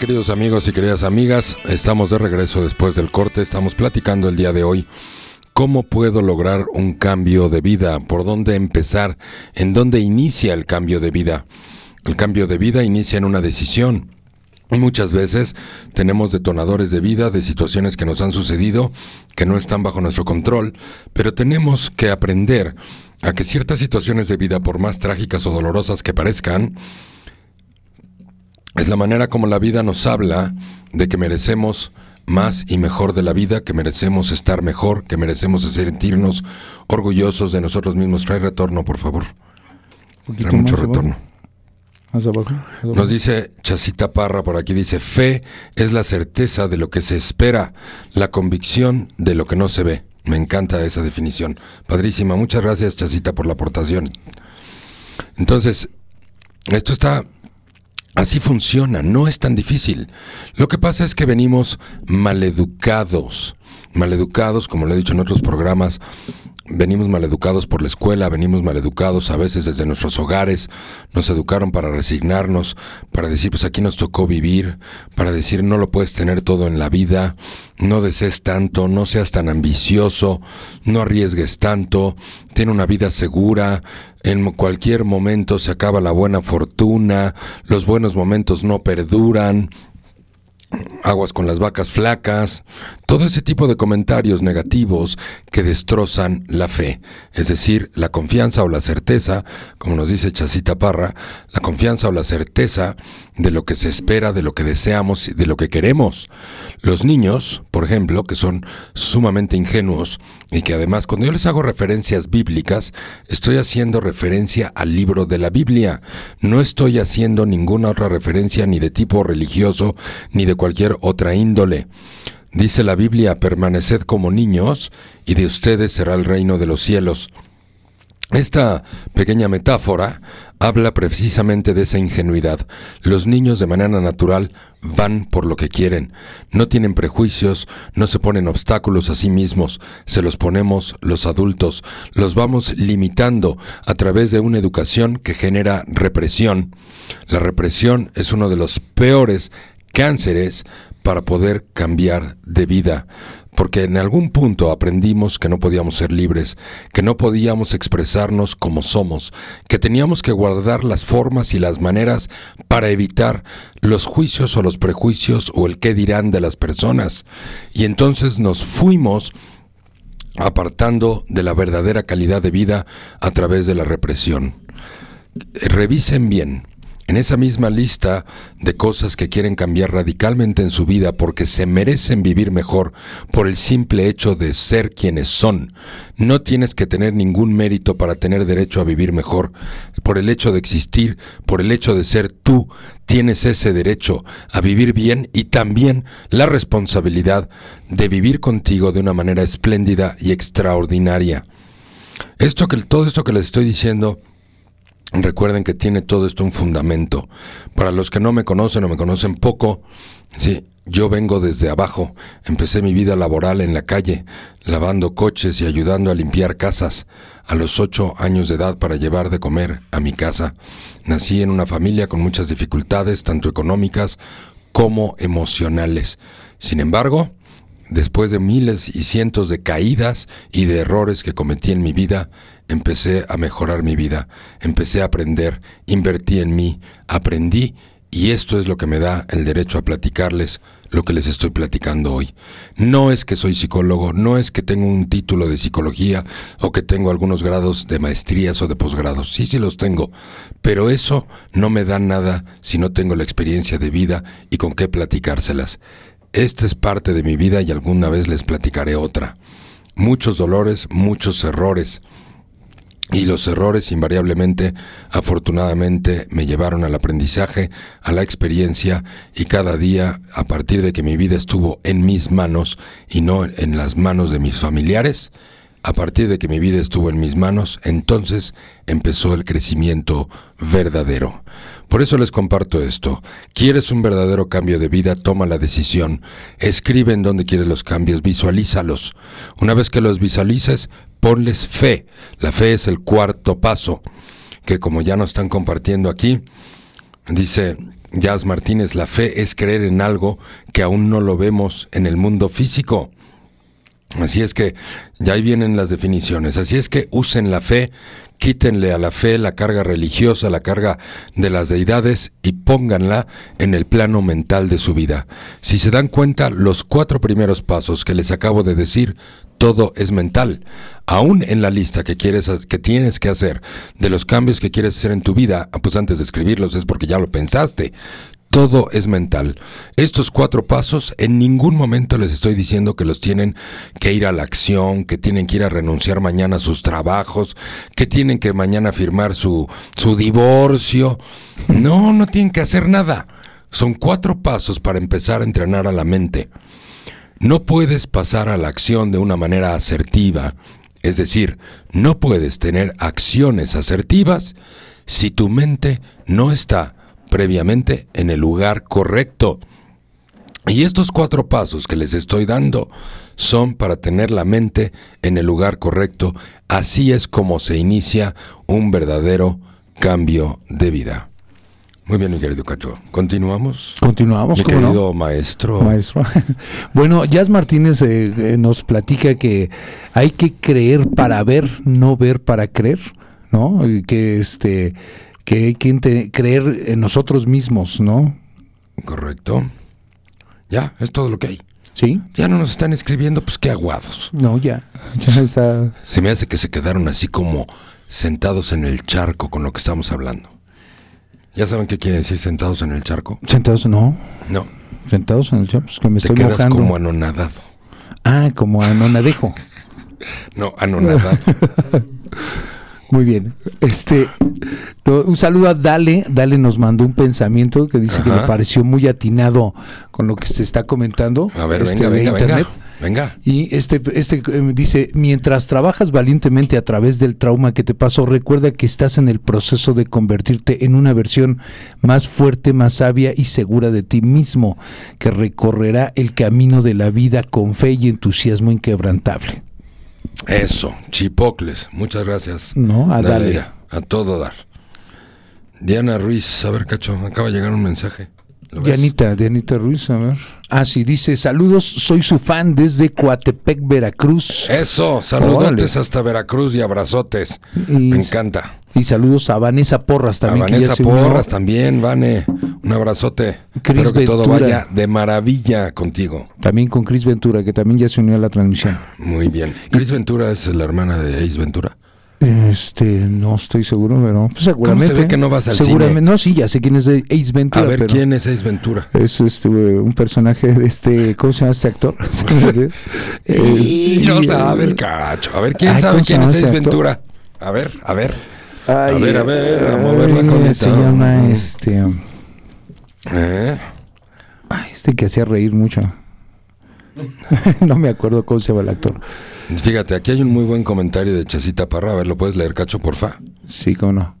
Queridos amigos y queridas amigas, estamos de regreso después del corte, estamos platicando el día de hoy cómo puedo lograr un cambio de vida, por dónde empezar, en dónde inicia el cambio de vida. El cambio de vida inicia en una decisión. Muchas veces tenemos detonadores de vida, de situaciones que nos han sucedido, que no están bajo nuestro control, pero tenemos que aprender a que ciertas situaciones de vida, por más trágicas o dolorosas que parezcan, es la manera como la vida nos habla de que merecemos más y mejor de la vida, que merecemos estar mejor, que merecemos sentirnos orgullosos de nosotros mismos. Trae retorno, por favor. Trae mucho retorno. Más abajo, más abajo. Nos dice Chacita Parra por aquí, dice, fe es la certeza de lo que se espera, la convicción de lo que no se ve. Me encanta esa definición. Padrísima. Muchas gracias, Chacita, por la aportación. Entonces, esto está Así funciona, no es tan difícil. Lo que pasa es que venimos maleducados, maleducados, como lo he dicho en otros programas, venimos maleducados por la escuela, venimos maleducados a veces desde nuestros hogares, nos educaron para resignarnos, para decir, pues aquí nos tocó vivir, para decir, no lo puedes tener todo en la vida, no desees tanto, no seas tan ambicioso, no arriesgues tanto, ten una vida segura, en cualquier momento se acaba la buena fortuna, los buenos momentos no perduran, aguas con las vacas flacas, todo ese tipo de comentarios negativos que destrozan la fe, es decir, la confianza o la certeza, como nos dice Chacita Parra, la confianza o la certeza de lo que se espera, de lo que deseamos, de lo que queremos. Los niños, por ejemplo, que son sumamente ingenuos y que además cuando yo les hago referencias bíblicas, estoy haciendo referencia al libro de la Biblia, no estoy haciendo ninguna otra referencia ni de tipo religioso ni de cualquier otra índole. Dice la Biblia, permaneced como niños, y de ustedes será el reino de los cielos. Esta pequeña metáfora habla precisamente de esa ingenuidad. Los niños de manera natural van por lo que quieren, no tienen prejuicios, no se ponen obstáculos a sí mismos, se los ponemos los adultos, los vamos limitando a través de una educación que genera represión. La represión es uno de los peores cánceres para poder cambiar de vida, porque en algún punto aprendimos que no podíamos ser libres, que no podíamos expresarnos como somos, que teníamos que guardar las formas y las maneras para evitar los juicios o los prejuicios o el qué dirán de las personas. Y entonces nos fuimos apartando de la verdadera calidad de vida a través de la represión. Revisen bien, en esa misma lista de cosas que quieren cambiar radicalmente en su vida porque se merecen vivir mejor por el simple hecho de ser quienes son. No tienes que tener ningún mérito para tener derecho a vivir mejor. Por el hecho de existir, por el hecho de ser tú, tienes ese derecho a vivir bien y también la responsabilidad de vivir contigo de una manera espléndida y extraordinaria. Esto que todo esto que les estoy diciendo Recuerden que tiene todo esto un fundamento. Para los que no me conocen o me conocen poco, sí, yo vengo desde abajo. Empecé mi vida laboral en la calle, lavando coches y ayudando a limpiar casas. A los ocho años de edad para llevar de comer a mi casa. Nací en una familia con muchas dificultades, tanto económicas como emocionales. Sin embargo, después de miles y cientos de caídas y de errores que cometí en mi vida, empecé a mejorar mi vida, empecé a aprender, invertí en mí, aprendí y esto es lo que me da el derecho a platicarles lo que les estoy platicando hoy. No es que soy psicólogo, no es que tengo un título de psicología o que tengo algunos grados de maestrías o de posgrados. Sí, sí los tengo, pero eso no me da nada si no tengo la experiencia de vida y con qué platicárselas. Esta es parte de mi vida y alguna vez les platicaré otra. Muchos dolores, muchos errores. Y los errores invariablemente, afortunadamente, me llevaron al aprendizaje, a la experiencia y cada día, a partir de que mi vida estuvo en mis manos y no en las manos de mis familiares, A partir de que mi vida estuvo en mis manos, entonces empezó el crecimiento verdadero. Por eso les comparto esto. ¿Quieres un verdadero cambio de vida? Toma la decisión. Escribe en dónde quieres los cambios, visualízalos. Una vez que los visualices, ponles fe. La fe es el cuarto paso, que como ya nos están compartiendo aquí, dice Jazz Martínez, la fe es creer en algo que aún no lo vemos en el mundo físico. Así es que ya ahí vienen las definiciones. Así es que usen la fe, quítenle a la fe la carga religiosa, la carga de las deidades y pónganla en el plano mental de su vida. Si se dan cuenta, los cuatro primeros pasos que les acabo de decir, todo es mental. Aún en la lista que quieres que tienes que hacer de los cambios que quieres hacer en tu vida, pues antes de escribirlos es porque ya lo pensaste. Todo es mental. Estos cuatro pasos en ningún momento les estoy diciendo que los tienen que ir a la acción, que tienen que ir a renunciar mañana a sus trabajos, que tienen que mañana firmar su, su divorcio. No, no tienen que hacer nada. Son cuatro pasos para empezar a entrenar a la mente. No puedes pasar a la acción de una manera asertiva, es decir, no puedes tener acciones asertivas si tu mente no está previamente en el lugar correcto. Y estos cuatro pasos que les estoy dando son para tener la mente en el lugar correcto. Así es como se inicia un verdadero cambio de vida. Muy bien, mi querido Cacho. ¿Continuamos? Continuamos, Mi querido maestro. Maestro. bueno, Jazz Martínez eh, eh, nos platica que hay que creer para ver, no ver para creer, ¿no? Y que este que hay que creer en nosotros mismos, ¿no? Correcto. Ya, es todo lo que hay. ¿Sí? Ya no nos están escribiendo, pues qué aguados. No, ya. Ya está. Se me hace que se quedaron así como sentados en el charco con lo que estamos hablando. ¿Ya saben qué quiere decir sentados en el charco? Sentados, no. No, Sentados en el chat, pues que me te estoy quedas mojando. como anonadado. Ah, como anonadejo. No, anonadado. Muy bien. Este, un saludo a Dale. Dale nos mandó un pensamiento que dice que le pareció muy atinado con lo que se está comentando. A ver, este, venga, venga, internet. venga. Venga. Y este, este eh, dice, mientras trabajas valientemente a través del trauma que te pasó, recuerda que estás en el proceso de convertirte en una versión más fuerte, más sabia y segura de ti mismo, que recorrerá el camino de la vida con fe y entusiasmo inquebrantable. Eso, chipocles. Muchas gracias. No, a Dale. mira, a todo dar. Diana Ruiz, a ver, Cacho, acaba de llegar un mensaje. Dianita, Dianita Ruiz, a ver. Ah, sí, dice, saludos, soy su fan desde Coatepec, Veracruz. Eso, saludotes Órale. hasta Veracruz y abrazotes. Y- Me encanta. Y saludos a Vanessa Porras también. a Vanessa. Porras también, Vane. Un abrazote. Cris Espero que todo vaya de maravilla contigo. También con Cris Ventura, que también ya se unió a la transmisión. Muy bien. Cris Ventura es la hermana de Ace Ventura. Este, no estoy seguro, pero pues, seguramente. ve que no vas al seguramente, cine? No, sí, ya sé quién es Ace Ventura. A ver, pero ¿quién es Ace Ventura? Es este, un personaje de este, ¿cómo se llama este actor? Y no sabe el cacho. A ver, ¿quién Ay, sabe ¿cómo se quién es Ace actor? Ventura? A ver, a ver. Ay, a ver, a ver, a mover la colita. Se llama este, ¿Eh? ay, este que hacía reír mucho. no me acuerdo cómo se llama el actor. Fíjate, aquí hay un muy buen comentario de Chasita Parra. A ver, ¿lo puedes leer, Cacho, porfa? Sí, cómo no.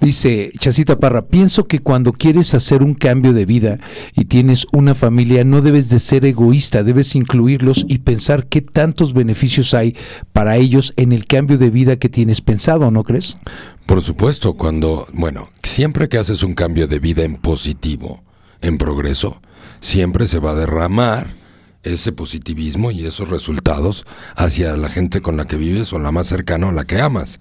Dice Chasita Parra, pienso que cuando quieres hacer un cambio de vida y tienes una familia, no debes de ser egoísta, debes incluirlos y pensar qué tantos beneficios hay para ellos en el cambio de vida que tienes pensado, ¿no crees? Por supuesto, cuando, bueno, siempre que haces un cambio de vida en positivo, en progreso, siempre se va a derramar ese positivismo y esos resultados hacia la gente con la que vives o la más cercana o la que amas.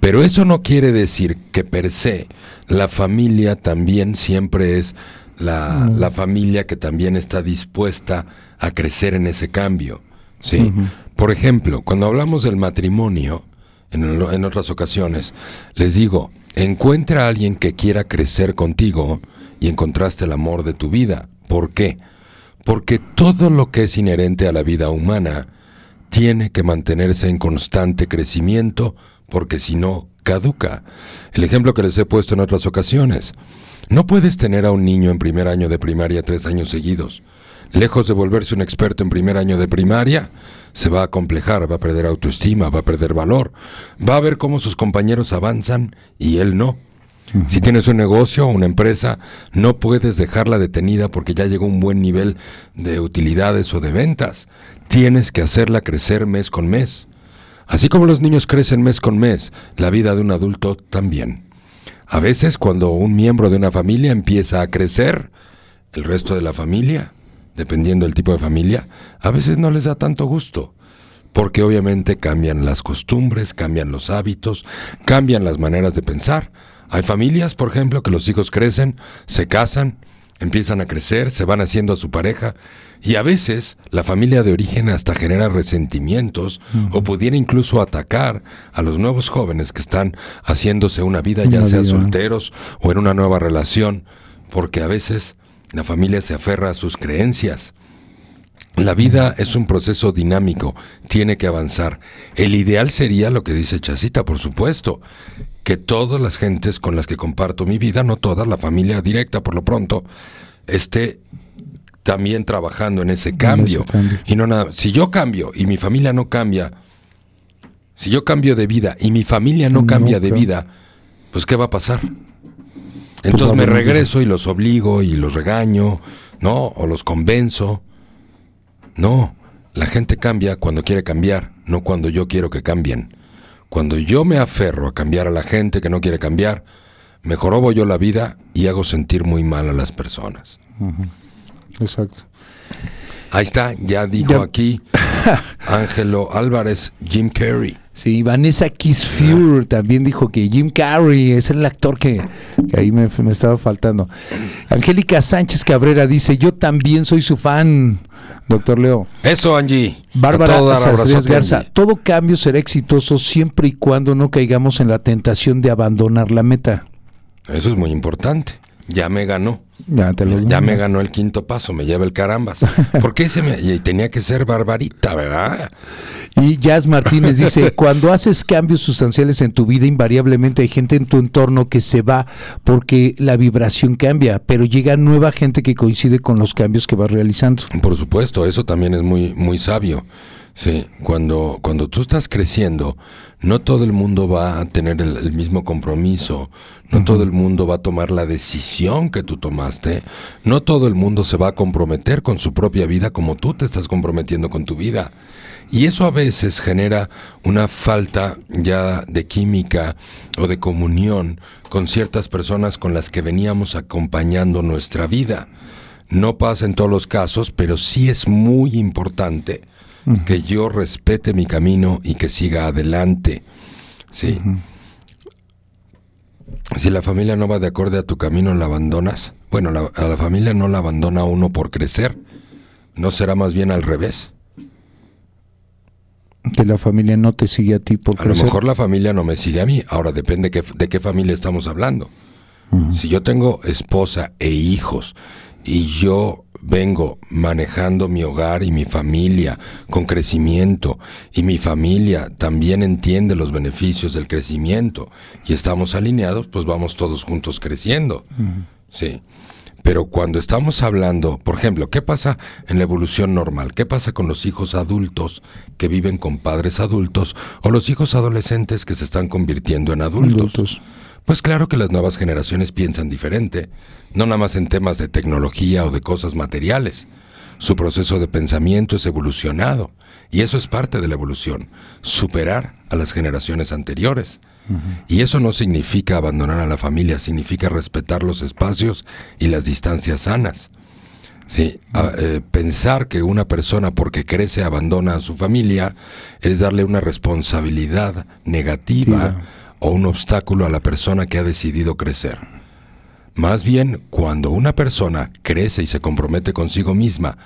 Pero eso no quiere decir que per se la familia también siempre es la, la familia que también está dispuesta a crecer en ese cambio. ¿sí? Por ejemplo, cuando hablamos del matrimonio, en, el- en otras ocasiones, les digo, encuentra a alguien que quiera crecer contigo y encontraste el amor de tu vida. ¿Por qué? Porque todo lo que es inherente a la vida humana tiene que mantenerse en constante crecimiento, porque si no, caduca. El ejemplo que les he puesto en otras ocasiones. No puedes tener a un niño en primer año de primaria tres años seguidos. lejos de volverse un experto en primer año de primaria, se va a complejar, va a perder autoestima, va a perder valor, va a ver cómo sus compañeros avanzan y él no. Si tienes un negocio o una empresa, no puedes dejarla detenida porque ya llegó un buen nivel de utilidades o de ventas. Tienes que hacerla crecer mes con mes. Así como los niños crecen mes con mes, la vida de un adulto también. A veces cuando un miembro de una familia empieza a crecer, el resto de la familia, dependiendo del tipo de familia, a veces no les da tanto gusto, porque obviamente cambian las costumbres, cambian los hábitos, cambian las maneras de pensar. Hay familias, por ejemplo, que los hijos crecen, se casan, empiezan a crecer, se van haciendo a su pareja, y a veces la familia de origen hasta genera resentimientos o pudiera incluso atacar a los nuevos jóvenes que están haciéndose una vida, ya sea solteros o en una nueva relación, porque a veces la familia se aferra a sus creencias. La vida es un proceso dinámico, tiene que avanzar. El ideal sería lo que dice Chasita, por supuesto, que todas las gentes con las que comparto mi vida, no todas, la familia directa por lo pronto, esté también trabajando en ese cambio. Y no nada, si yo cambio y mi familia no cambia, si yo cambio de vida y mi familia no, cambia de vida, pues ¿qué va a pasar? Entonces me regreso y los obligo y los regaño, ¿no? O los convenzo. No, la gente cambia cuando quiere cambiar, no cuando yo quiero que cambien. Cuando yo me aferro a cambiar a la gente que no quiere cambiar, me jorobo yo la vida y hago sentir muy mal a las personas. Exacto. Ahí está, ya dijo aquí Ángelo Álvarez, Jim Carrey. Sí, Vanessa Kisfure también dijo que Jim Carrey es el actor que, ahí me, estaba faltando. Angélica Sánchez Cabrera dice, yo también soy su fan, doctor Leo. Eso, Angie. Bárbara Garza, todo cambio será exitoso siempre y cuando no caigamos en la tentación de abandonar la meta. Eso es muy importante. Ya me ganó. Ya, me ganó el quinto paso, me lleva el carambas. ¿Por qué se me y tenía que ser barbarita, verdad? Y Jazz Martínez dice, cuando haces cambios sustanciales en tu vida, invariablemente hay gente en tu entorno que se va porque la vibración cambia, pero llega nueva gente que coincide con los cambios que vas realizando. Por supuesto, eso también es muy, muy sabio. Sí, cuando, cuando tú estás creciendo, no todo el mundo va a tener el, mismo compromiso, no todo el mundo va a tomar la decisión que tú tomaste, no todo el mundo se va a comprometer con su propia vida como tú te estás comprometiendo con tu vida. Y eso a veces genera una falta ya de química o de comunión con ciertas personas con las que veníamos acompañando nuestra vida. No pasa en todos los casos, pero sí es muy importante que yo respete mi camino y que siga adelante. Sí. Si la familia no va de acuerdo a tu camino, la abandonas. Bueno, a la familia no la abandona uno por crecer. ¿No será más bien al revés? Que la familia no te sigue a ti por crecer. A lo mejor la familia no me sigue a mí. Ahora depende de qué familia estamos hablando. Si yo tengo esposa e hijos y yo vengo manejando mi hogar y mi familia con crecimiento y mi familia también entiende los beneficios del crecimiento y estamos alineados, pues vamos todos juntos creciendo. Sí. Pero cuando estamos hablando, por ejemplo, ¿qué pasa en la evolución normal? ¿Qué pasa con los hijos adultos que viven con padres adultos o los hijos adolescentes que se están convirtiendo en adultos. Pues claro que las nuevas generaciones piensan diferente, no nada más en temas de tecnología o de cosas materiales. Su proceso de pensamiento es evolucionado y eso es parte de la evolución, superar a las generaciones anteriores. Y eso no significa abandonar a la familia, significa respetar los espacios y las distancias sanas. Sí, eh, pensar que una persona porque crece abandona a su familia es darle una responsabilidad negativa o un obstáculo a la persona que ha decidido crecer. Más bien, cuando una persona crece y se compromete consigo misma,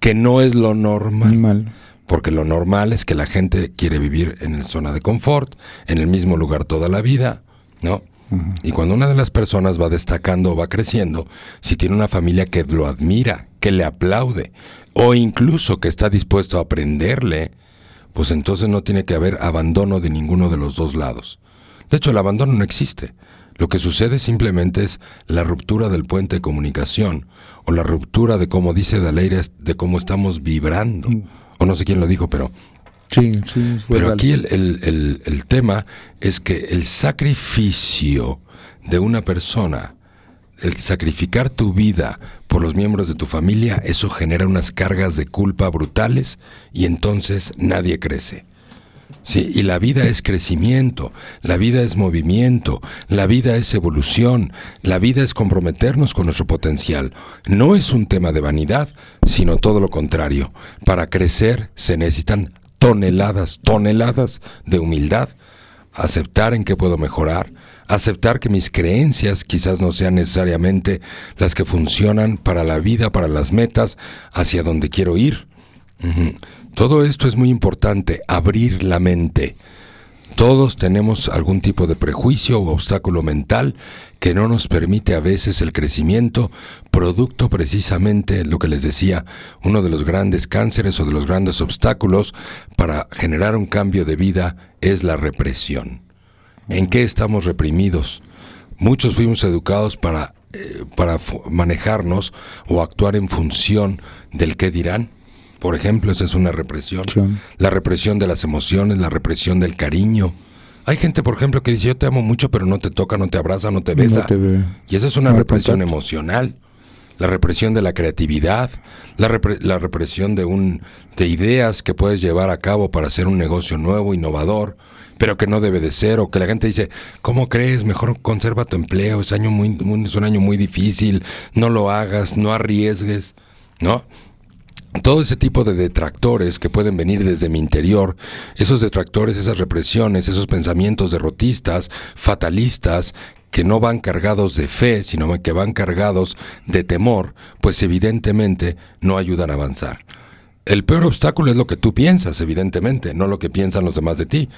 que no es lo normal, porque lo normal es que la gente quiere vivir en la zona de confort, en el mismo lugar toda la vida, ¿no? Y cuando una de las personas va destacando o va creciendo, si tiene una familia que lo admira, que le aplaude, o incluso que está dispuesto a aprenderle, pues entonces no tiene que haber abandono de ninguno de los dos lados. De hecho, el abandono no existe. Lo que sucede simplemente es la ruptura del puente de comunicación o la ruptura de, como dice Daleira, de cómo estamos vibrando. O no sé quién lo dijo, pero... Sí, sí. Pero aquí el, el, el tema es que el sacrificio de una persona, el sacrificar tu vida por los miembros de tu familia, eso genera unas cargas de culpa brutales y entonces nadie crece. Sí, y la vida es crecimiento, la vida es movimiento, la vida es evolución, la vida es comprometernos con nuestro potencial. No es un tema de vanidad, sino todo lo contrario. Para crecer se necesitan toneladas, toneladas de humildad, aceptar en qué puedo mejorar, aceptar que mis creencias quizás no sean necesariamente las que funcionan para la vida, para las metas, hacia donde quiero ir. Todo esto es muy importante, abrir la mente. Todos tenemos algún tipo de prejuicio o obstáculo mental que no nos permite a veces el crecimiento, producto precisamente, lo que les decía, uno de los grandes cánceres o de los grandes obstáculos para generar un cambio de vida es la represión. ¿En qué estamos reprimidos? Muchos fuimos educados para, eh, para manejarnos o actuar en función del qué dirán por ejemplo, esa es una represión. La represión de las emociones, la represión del cariño. Hay gente, por ejemplo, que dice, yo te amo mucho, pero no te toca, no te abraza, no te besa. y esa es una represión emocional. La represión de la creatividad, la, represión de, un, de ideas que puedes llevar a cabo para hacer un negocio nuevo, innovador, pero que no debe de ser, o que la gente dice, ¿cómo crees? Mejor conserva tu empleo, es, año muy, es un año muy difícil, no lo hagas, no arriesgues, ¿no? Todo ese tipo de detractores que pueden venir desde mi interior, esos detractores, esas represiones, esos pensamientos derrotistas, fatalistas, que no van cargados de fe, sino que van cargados de temor, pues evidentemente no ayudan a avanzar. El peor obstáculo es lo que tú piensas, evidentemente, no lo que piensan los demás de ti.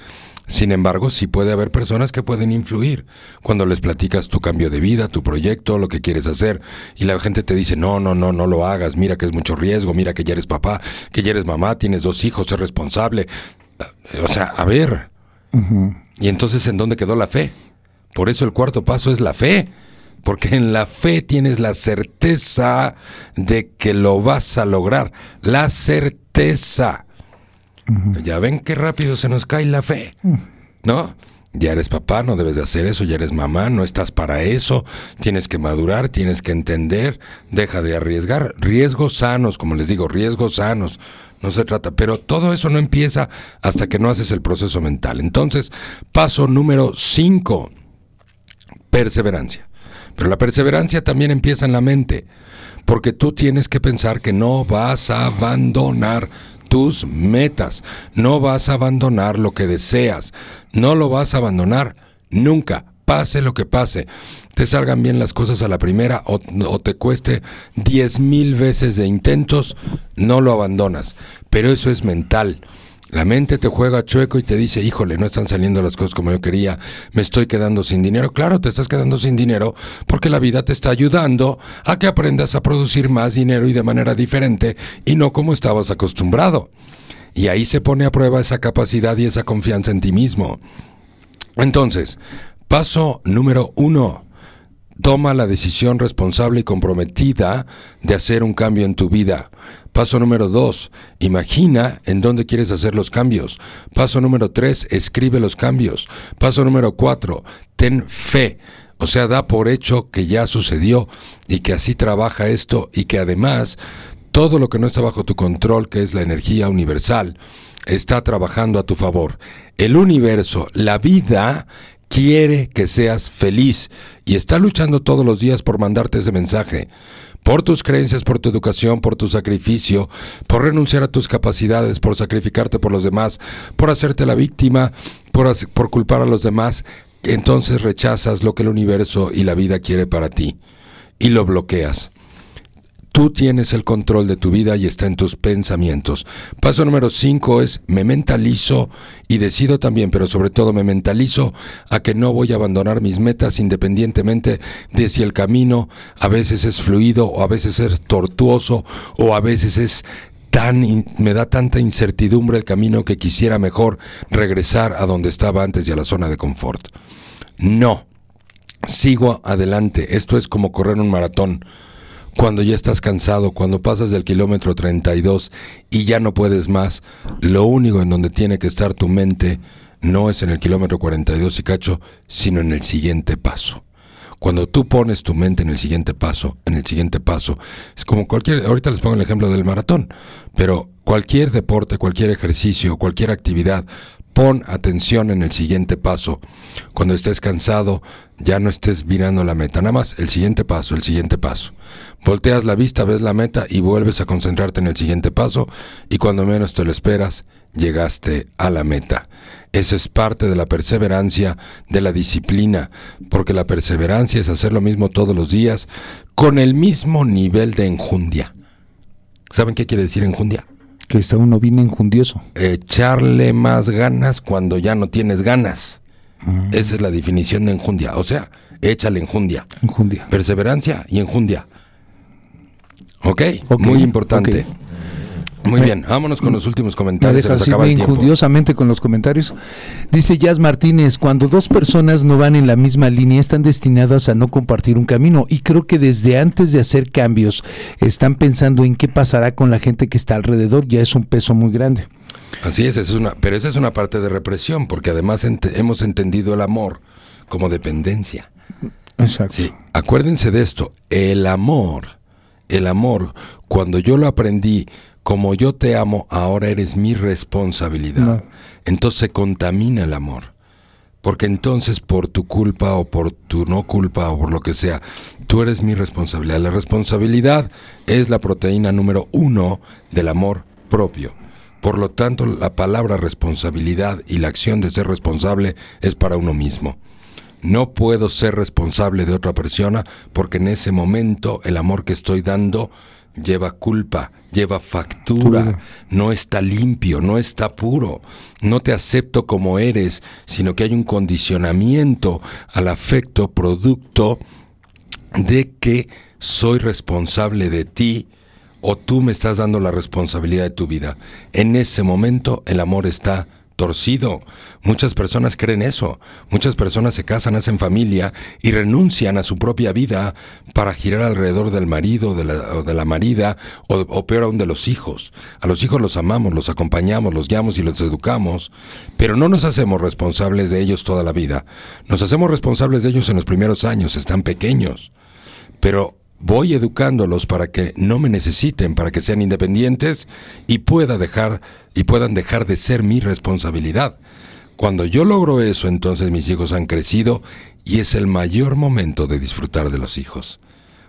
Sin embargo, sí puede haber personas que pueden influir cuando les platicas tu cambio de vida, tu proyecto, lo que quieres hacer, y la gente te dice, no, no, no, no lo hagas, mira que es mucho riesgo, mira que ya eres papá, que ya eres mamá, tienes dos hijos, eres responsable. O sea, a ver. Y entonces, ¿en dónde quedó la fe? Por eso el cuarto paso es la fe. Porque en la fe tienes la certeza de que lo vas a lograr. La certeza. Ya ven qué rápido se nos cae la fe, ¿no? Ya eres papá, no debes de hacer eso, ya eres mamá, no estás para eso, tienes que madurar, tienes que entender, deja de arriesgar, riesgos sanos, como les digo, riesgos sanos, no se trata, pero todo eso no empieza hasta que no haces el proceso mental. Entonces, paso número 5, perseverancia. Pero la perseverancia también empieza en la mente, porque tú tienes que pensar que no vas a abandonar tus metas. No vas a abandonar lo que deseas. No lo vas a abandonar nunca. Pase lo que pase. Te salgan bien las cosas a la primera o, te cueste diez mil veces de intentos, no lo abandonas. Pero eso es mental. La mente te juega chueco y te dice, híjole, no están saliendo las cosas como yo quería, me estoy quedando sin dinero. Claro, te estás quedando sin dinero porque la vida te está ayudando a que aprendas a producir más dinero y de manera diferente y no como estabas acostumbrado. Y ahí se pone a prueba esa capacidad y esa confianza en ti mismo. Entonces, paso número uno. Toma la decisión responsable y comprometida de hacer un cambio en tu vida. Paso número dos, imagina en dónde quieres hacer los cambios. Paso número tres, escribe los cambios. Paso número cuatro, ten fe. O sea, da por hecho que ya sucedió y que así trabaja esto y que además todo lo que no está bajo tu control, que es la energía universal, está trabajando a tu favor. El universo, la vida, quiere que seas feliz y está luchando todos los días por mandarte ese mensaje por tus creencias, por tu educación, por tu sacrificio, por renunciar a tus capacidades, por sacrificarte por los demás, por hacerte la víctima, por, por culpar a los demás, entonces rechazas lo que el universo y la vida quiere para ti y lo bloqueas. Tú tienes el control de tu vida y está en tus pensamientos. Paso número 5 es me mentalizo y decido también, pero sobre todo me mentalizo a que no voy a abandonar mis metas independientemente de si el camino a veces es fluido o a veces es tortuoso o a veces es tan me da tanta incertidumbre el camino que quisiera mejor regresar a donde estaba antes y a la zona de confort. No. sigo adelante. Esto es como correr un maratón. Cuando ya estás cansado, cuando pasas del kilómetro 32 y ya no puedes más, lo único en donde tiene que estar tu mente no es en el kilómetro 42 y cacho, sino en el siguiente paso. Cuando tú pones tu mente en el siguiente paso, en el siguiente paso, es como cualquier, ahorita les pongo el ejemplo del maratón, pero cualquier deporte, cualquier ejercicio, cualquier actividad, pon atención en el siguiente paso. Cuando estés cansado, ya no estés mirando la meta, nada más el siguiente paso, el siguiente paso. Volteas la vista, ves la meta y vuelves a concentrarte en el siguiente paso y cuando menos te lo esperas, llegaste a la meta. Eso es parte de la perseverancia, de la disciplina, porque la perseverancia es hacer lo mismo todos los días con el mismo nivel de enjundia. ¿Saben qué quiere decir enjundia? Que está uno bien enjundioso. Echarle más ganas cuando ya no tienes ganas. Ah. Esa es la definición de enjundia. O sea, échale enjundia. Enjundia. Perseverancia y enjundia. ¿Ok? Muy importante. Muy bien, vámonos con los últimos comentarios. Se acaba injundiosamente con los comentarios. Dice Jazz Martínez, cuando dos personas no van en la misma línea están destinadas a no compartir un camino y creo que desde antes de hacer cambios están pensando en qué pasará con la gente que está alrededor, ya es un peso muy grande. Así es, es una, pero esa es una parte de represión, porque además hemos entendido el amor como dependencia. Exacto. acuérdense de esto, el amor, el amor, cuando yo lo aprendí como yo te amo, ahora eres mi responsabilidad. Entonces se contamina el amor. Porque entonces por tu culpa o por tu no culpa o por lo que sea, tú eres mi responsabilidad. La responsabilidad es la proteína número uno del amor propio. Por lo tanto, la palabra responsabilidad y la acción de ser responsable es para uno mismo. No puedo ser responsable de otra persona porque en ese momento el amor que estoy dando lleva culpa, lleva factura, no está limpio, no está puro, no te acepto como eres, sino que hay un condicionamiento al afecto producto de que soy responsable de ti o tú me estás dando la responsabilidad de tu vida. En ese momento el amor está torcido. Muchas personas creen eso. Muchas personas se casan, hacen familia y renuncian a su propia vida para girar alrededor del marido de la, o de la marida o, o, peor aún de los hijos. A los hijos los amamos, los acompañamos, los guiamos y los educamos, pero no nos hacemos responsables de ellos toda la vida. Nos hacemos responsables de ellos en los primeros años, están pequeños. Pero voy educándolos para que no me necesiten, para que sean independientes y pueda dejar y puedan dejar de ser mi responsabilidad. Cuando yo logro eso, entonces mis hijos han crecido y es el mayor momento de disfrutar de los hijos.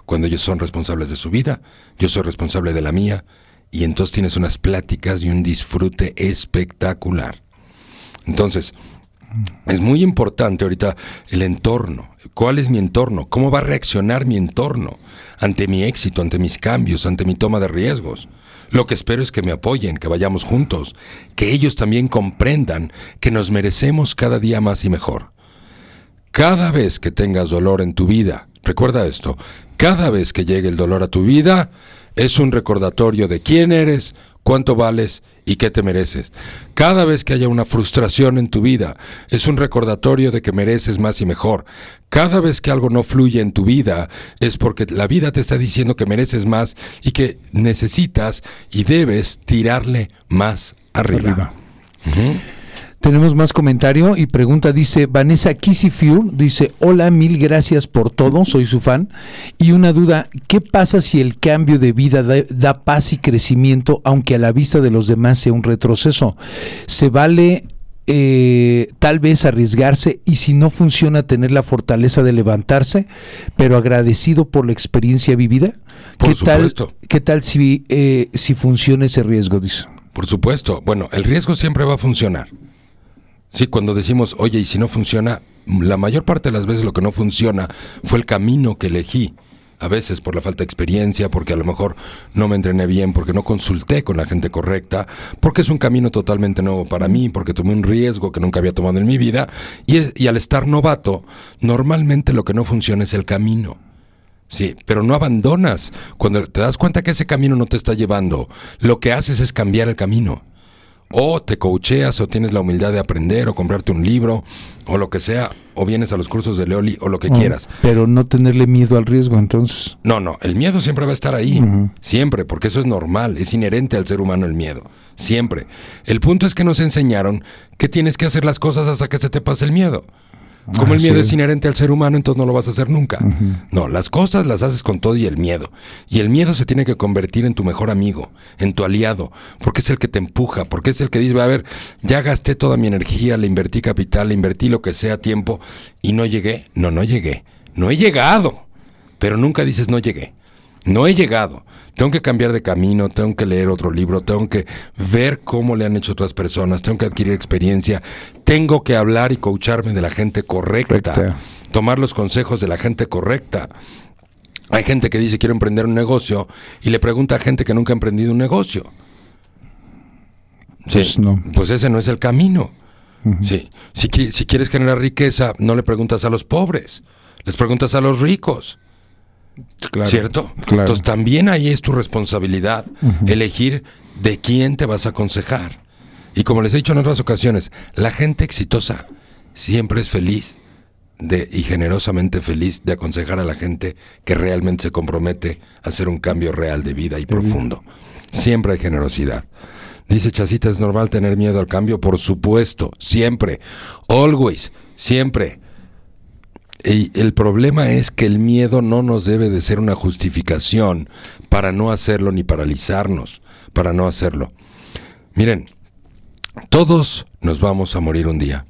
Cuando ellos son responsables de su vida, yo soy responsable de la mía y entonces tienes unas pláticas y un disfrute espectacular. Entonces, es muy importante ahorita el entorno. ¿Cuál es mi entorno? ¿Cómo va a reaccionar mi entorno ante mi éxito, ante mis cambios, ante mi toma de riesgos? Lo que espero es que me apoyen, que vayamos juntos, que ellos también comprendan que nos merecemos cada día más y mejor. Cada vez que tengas dolor en tu vida, recuerda esto, cada vez que llegue el dolor a tu vida, es un recordatorio de quién eres, cuánto vales y qué te mereces. Cada vez que haya una frustración en tu vida, es un recordatorio de que mereces más y mejor. Cada vez que algo no fluye en tu vida, es porque la vida te está diciendo que mereces más y que necesitas y debes tirarle más arriba. Tenemos más comentario y pregunta, dice Vanessa Kissifure, dice, hola, mil gracias por todo, soy su fan. Y una duda, ¿qué pasa si el cambio de vida da, paz y crecimiento, aunque a la vista de los demás sea un retroceso? ¿Se vale eh, tal vez arriesgarse y si no funciona tener la fortaleza de levantarse, pero agradecido por la experiencia vivida? Por ¿Qué supuesto. Tal, ¿Qué tal si, eh, si funciona ese riesgo? Dice. Por supuesto. Bueno, el riesgo siempre va a funcionar. Sí, cuando decimos, oye, y si no funciona, la mayor parte de las veces lo que no funciona fue el camino que elegí. A veces por la falta de experiencia, porque a lo mejor no me entrené bien, porque no consulté con la gente correcta, porque es un camino totalmente nuevo para mí, porque tomé un riesgo que nunca había tomado en mi vida. Y, y al estar novato, normalmente lo que no funciona es el camino. Sí, pero no abandonas. Cuando te das cuenta que ese camino no te está llevando, lo que haces es cambiar el camino o te coacheas o tienes la humildad de aprender o comprarte un libro o lo que sea, o vienes a los cursos de Leoli o lo que Oh, quieras. Pero no tenerle miedo al riesgo, entonces. No, no, el miedo siempre va a estar ahí. Siempre, porque eso es normal, es inherente al ser humano el miedo. Siempre. El punto es que nos enseñaron que tienes que hacer las cosas hasta que se te pase el miedo. Como el Ah, miedo sí. es inherente al ser humano, entonces no lo vas a hacer nunca. No, las cosas las haces con todo y el miedo. Y el miedo se tiene que convertir en tu mejor amigo, en tu aliado, porque es el que te empuja, porque es el que dice, a ver, ya gasté toda mi energía, le invertí capital, le invertí lo que sea, tiempo, y no llegué. No, no llegué. No he llegado. Pero nunca dices no llegué. No he llegado. Tengo que cambiar de camino, tengo que leer otro libro, tengo que ver cómo le han hecho otras personas, tengo que adquirir experiencia, tengo que hablar y coacharme de la gente correcta, Correcta. tomar los consejos de la gente correcta. Hay gente que dice quiero emprender un negocio y le pregunta a gente que nunca ha emprendido un negocio. Sí, Pues no. pues ese no es el camino. Sí. Si, si quieres generar riqueza, no le preguntas a los pobres, les preguntas a los ricos. Claro. ¿Cierto? Claro. Entonces también ahí es tu responsabilidad elegir de quién te vas a aconsejar. Y como les he dicho en otras ocasiones, la gente exitosa siempre es feliz de, y generosamente feliz de aconsejar a la gente que realmente se compromete a hacer un cambio real de vida y profundo. Siempre hay generosidad. Dice Chacita, ¿es normal tener miedo al cambio? Por supuesto, siempre. Always, siempre. Y el problema es que el miedo no nos debe de ser una justificación para no hacerlo ni paralizarnos, para no hacerlo. Miren, todos nos vamos a morir un día,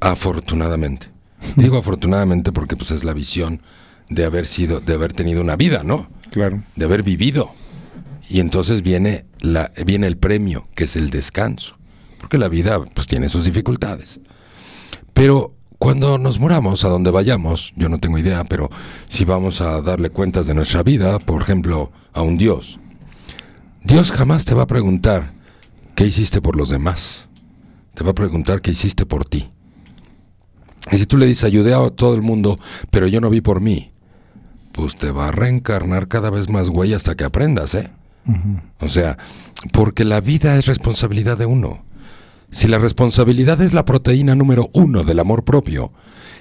afortunadamente. Digo afortunadamente porque pues es la visión de haber sido, de haber tenido una vida, ¿no? Claro. de haber vivido. Y entonces viene, la, viene el premio, que es el descanso. Porque la vida pues tiene sus dificultades. Pero cuando nos muramos, a donde vayamos, yo no tengo idea, pero si vamos a darle cuentas de nuestra vida, por ejemplo, a un Dios, Dios jamás te va a preguntar qué hiciste por los demás. Te va a preguntar qué hiciste por ti. Y si tú le dices, ayudé a todo el mundo, pero yo no vi por mí, pues te va a reencarnar cada vez más güey hasta que aprendas, ¿eh? O sea, porque la vida es responsabilidad de uno. Si la responsabilidad es la proteína número uno del amor propio,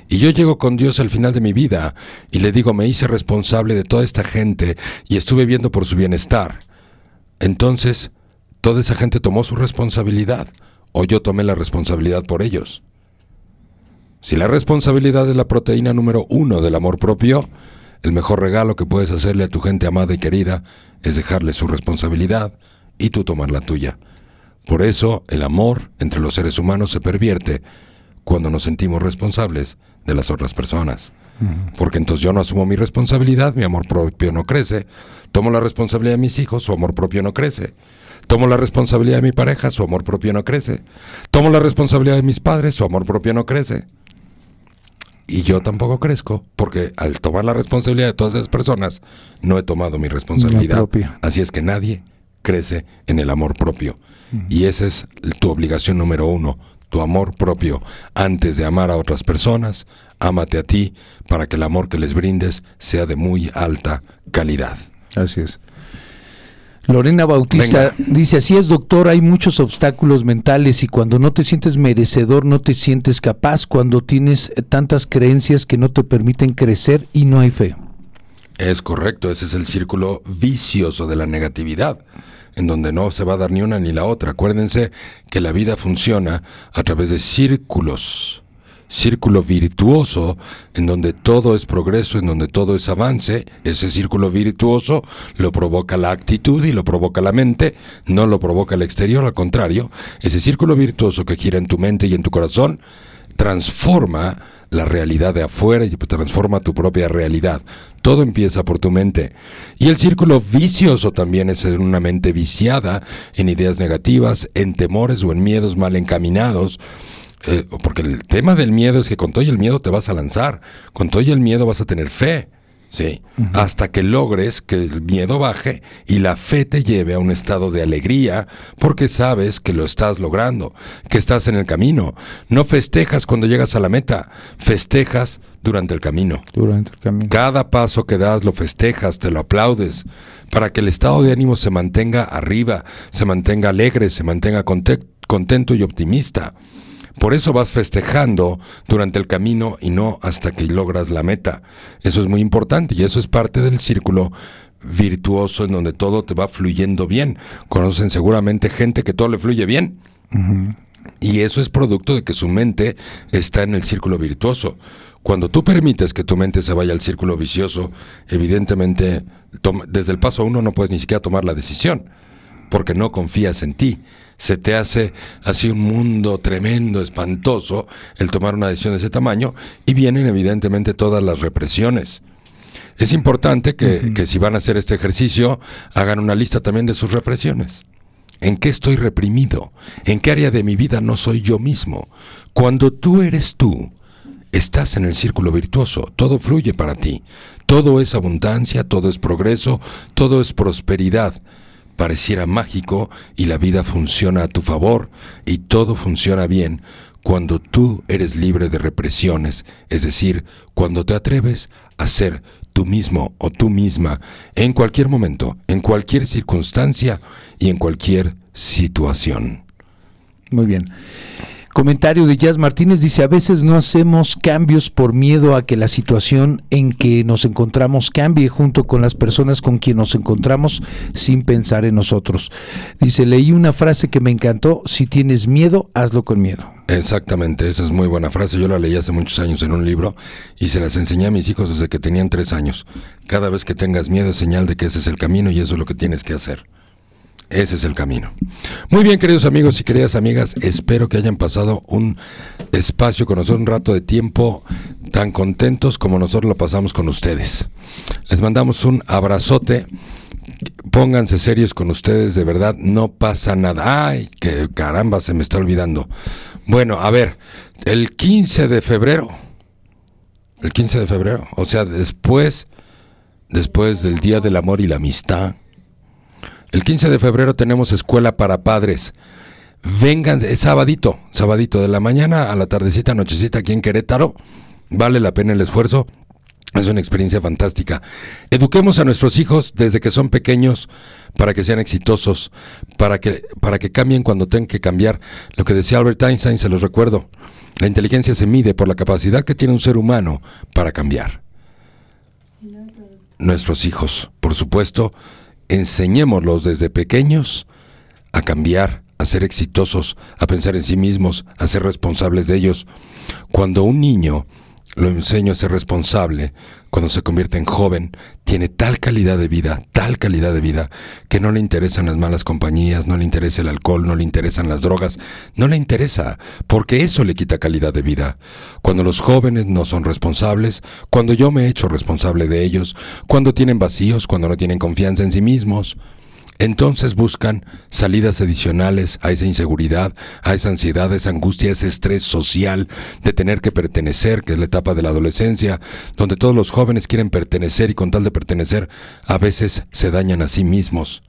y yo llego con Dios al final de mi vida y le digo, me hice responsable de toda esta gente y estuve viendo por su bienestar, entonces, ¿toda esa gente tomó su responsabilidad o yo tomé la responsabilidad por ellos? Si la responsabilidad es la proteína número uno del amor propio, el mejor regalo que puedes hacerle a tu gente amada y querida es dejarle su responsabilidad y tú tomar la tuya. Por eso el amor entre los seres humanos se pervierte cuando nos sentimos responsables de las otras personas. Porque entonces yo no asumo mi responsabilidad, mi amor propio no crece. Tomo la responsabilidad de mis hijos, su amor propio no crece. Tomo la responsabilidad de mi pareja, su amor propio no crece. Tomo la responsabilidad de mis padres, su amor propio no crece. Y yo tampoco crezco, porque al tomar la responsabilidad de todas esas personas, no he tomado mi responsabilidad. propia. Así es que nadie crece en el amor propio. Y esa es tu obligación número uno, tu amor propio. Antes de amar a otras personas, ámate a ti para que el amor que les brindes sea de muy alta calidad. Así es. Lorena Bautista Venga. dice, así es doctor, hay muchos obstáculos mentales y cuando no te sientes merecedor, no te sientes capaz, cuando tienes tantas creencias que no te permiten crecer y no hay fe. Es correcto, ese es el círculo vicioso de la negatividad, en donde no se va a dar ni una ni la otra. Acuérdense que la vida funciona a través de círculos. Círculo virtuoso, en donde todo es progreso, en donde todo es avance. Ese círculo virtuoso lo provoca la actitud y lo provoca la mente, no lo provoca el exterior, al contrario. Ese círculo virtuoso que gira en tu mente y en tu corazón transforma la realidad de afuera y transforma tu propia realidad. Todo empieza por tu mente. Y el círculo vicioso también es una mente viciada en ideas negativas, en temores o en miedos mal encaminados. Eh, porque el tema del miedo es que con todo y el miedo te vas a lanzar, con todo y el miedo vas a tener fe. ¿Sí? Hasta que logres que el miedo baje y la fe te lleve a un estado de alegría porque sabes que lo estás logrando, que estás en el camino. No festejas cuando llegas a la meta, festejas durante el camino. Durante el camino. Cada paso que das lo festejas, te lo aplaudes, para que el estado de ánimo se mantenga arriba, se mantenga alegre, se mantenga conte- contento y optimista. Por eso vas festejando durante el camino y no hasta que logras la meta. Eso es muy importante y eso es parte del círculo virtuoso en donde todo te va fluyendo bien. Conocen seguramente gente que todo le fluye bien. Y eso es producto de que su mente está en el círculo virtuoso. Cuando tú permites que tu mente se vaya al círculo vicioso, evidentemente desde el paso uno no puedes ni siquiera tomar la decisión, porque no confías en ti. Se te hace así un mundo tremendo, espantoso, el tomar una decisión de ese tamaño, y vienen evidentemente todas las represiones. Es importante que, que si van a hacer este ejercicio, hagan una lista también de sus represiones. ¿En qué estoy reprimido? ¿En qué área de mi vida no soy yo mismo? Cuando tú eres tú, estás en el círculo virtuoso, todo fluye para ti, todo es abundancia, todo es progreso, todo es prosperidad. Pareciera mágico y la vida funciona a tu favor y todo funciona bien cuando tú eres libre de represiones, es decir, cuando te atreves a ser tú mismo o tú misma en cualquier momento, en cualquier circunstancia y en cualquier situación. Muy bien. Comentario de Jazz Martínez dice, a veces no hacemos cambios por miedo a que la situación en que nos encontramos cambie junto con las personas con quien nos encontramos sin pensar en nosotros. Dice, leí una frase que me encantó, si tienes miedo, hazlo con miedo. Exactamente, esa es muy buena frase. Yo la leí hace muchos años en un libro y se las enseñé a mis hijos desde que tenían tres años. Cada vez que tengas miedo es señal de que ese es el camino y eso es lo que tienes que hacer. Ese es el camino. Muy bien, queridos amigos y queridas amigas, espero que hayan pasado un espacio con nosotros, un rato de tiempo tan contentos como nosotros lo pasamos con ustedes. Les mandamos un abrazote. Pónganse serios con ustedes, de verdad, no pasa nada. Ay, que caramba, se me está olvidando. Bueno, a ver, el 15 de febrero, el 15 de febrero, o sea, después, después del Día del Amor y la Amistad, el 15 de febrero tenemos escuela para padres. Vengan, es sabadito, sabadito de la mañana a la tardecita, nochecita aquí en Querétaro. Vale la pena el esfuerzo. Es una experiencia fantástica. Eduquemos a nuestros hijos desde que son pequeños para que sean exitosos, para que, para que cambien cuando tengan que cambiar. Lo que decía Albert Einstein, se los recuerdo. La inteligencia se mide por la capacidad que tiene un ser humano para cambiar. Nuestros hijos, por supuesto, enseñémoslos desde pequeños a cambiar, a ser exitosos, a pensar en sí mismos, a ser responsables de ellos. Cuando un niño lo enseño a ser responsable, cuando se convierte en joven, tiene tal calidad de vida, tal calidad de vida, que no le interesan las malas compañías, no le interesa el alcohol, no le interesan las drogas, no le interesa, porque eso le quita calidad de vida. Cuando los jóvenes no son responsables, cuando yo me he hecho responsable de ellos, cuando tienen vacíos, cuando no tienen confianza en sí mismos, entonces buscan salidas adicionales a esa inseguridad, a esa ansiedad, a esa angustia, a ese estrés social de tener que pertenecer, que es la etapa de la adolescencia, donde todos los jóvenes quieren pertenecer y con tal de pertenecer a veces se dañan a sí mismos.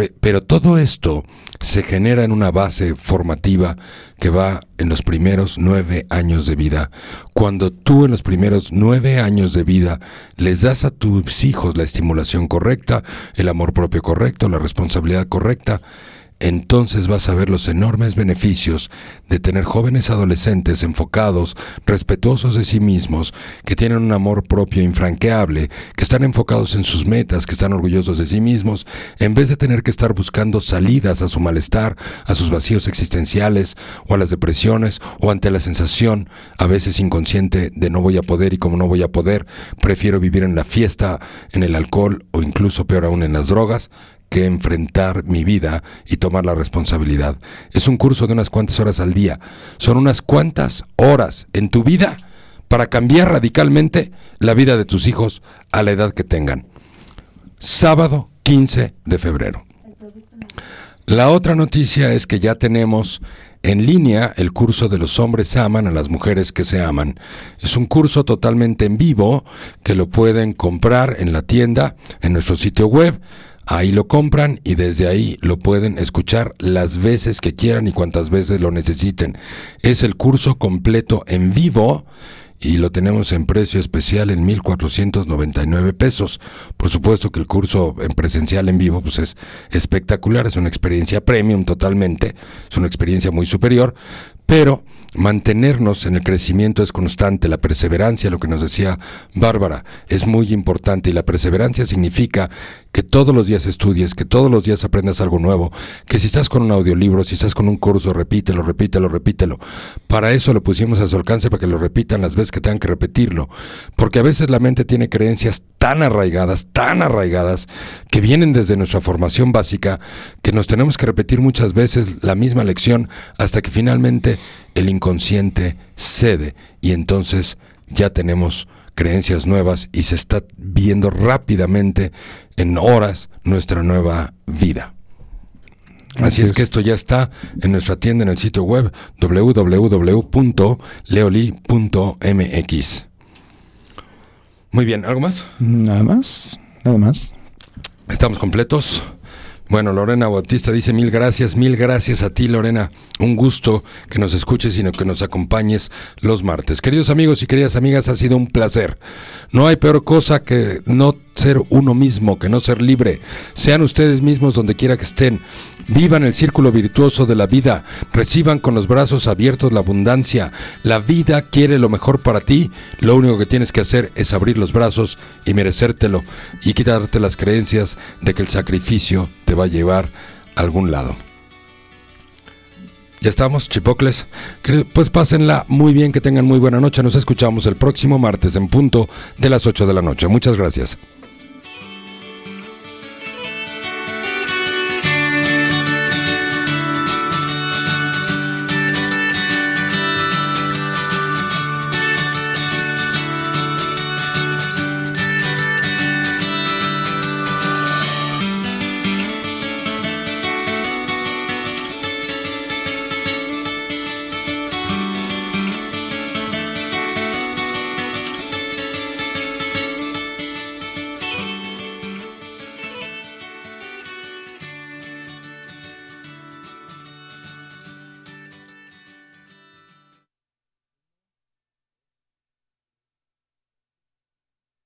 E, pero todo esto se genera en una base formativa que va en los primeros nueve años de vida. Cuando tú en los primeros nueve años de vida les das a tus hijos la estimulación correcta, el amor propio correcto, la responsabilidad correcta, entonces vas a ver los enormes beneficios de tener jóvenes adolescentes enfocados, respetuosos de sí mismos, que tienen un amor propio infranqueable, que están enfocados en sus metas, que están orgullosos de sí mismos, en vez de tener que estar buscando salidas a su malestar, a sus vacíos existenciales o a las depresiones o ante la sensación, a veces inconsciente, de no voy a poder y como no voy a poder, prefiero vivir en la fiesta, en el alcohol o incluso peor aún en las drogas, que enfrentar mi vida y tomar la responsabilidad. Es un curso de unas cuantas horas al día. Son unas cuantas horas en tu vida para cambiar radicalmente la vida de tus hijos a la edad que tengan. Sábado 15 de febrero. La otra noticia es que ya tenemos en línea el curso de los hombres aman a las mujeres que se aman. Es un curso totalmente en vivo que lo pueden comprar en la tienda, en nuestro sitio web Ahí lo compran y desde ahí lo pueden escuchar las veces que quieran y cuantas veces lo necesiten. Es el curso completo en vivo y lo tenemos en precio especial en 1499 pesos. Por supuesto que el curso en presencial en vivo pues es espectacular, es una experiencia premium totalmente, es una experiencia muy superior, pero mantenernos en el crecimiento es constante, la perseverancia, lo que nos decía Bárbara, es muy importante y la perseverancia significa que todos los días estudies, que todos los días aprendas algo nuevo, que si estás con un audiolibro, si estás con un curso, repítelo, repítelo, repítelo. Para eso lo pusimos a su alcance para que lo repitan las veces que tengan que repetirlo, porque a veces la mente tiene creencias tan arraigadas, tan arraigadas, que vienen desde nuestra formación básica, que nos tenemos que repetir muchas veces la misma lección hasta que finalmente el inconsciente cede y entonces ya tenemos creencias nuevas y se está viendo rápidamente en horas nuestra nueva vida. Así es que esto ya está en nuestra tienda en el sitio web www.leoli.mx. Muy bien, ¿algo más? Nada más, nada más. ¿Estamos completos? Bueno, Lorena Bautista dice mil gracias, mil gracias a ti, Lorena. Un gusto que nos escuches y que nos acompañes los martes. Queridos amigos y queridas amigas, ha sido un placer. No hay peor cosa que no ser uno mismo, que no ser libre. Sean ustedes mismos donde quiera que estén. Vivan el círculo virtuoso de la vida. Reciban con los brazos abiertos la abundancia. La vida quiere lo mejor para ti. Lo único que tienes que hacer es abrir los brazos y merecértelo y quitarte las creencias de que el sacrificio te va a llevar a algún lado. Ya estamos, chipocles. Pues pásenla muy bien, que tengan muy buena noche. Nos escuchamos el próximo martes en punto de las 8 de la noche. Muchas gracias.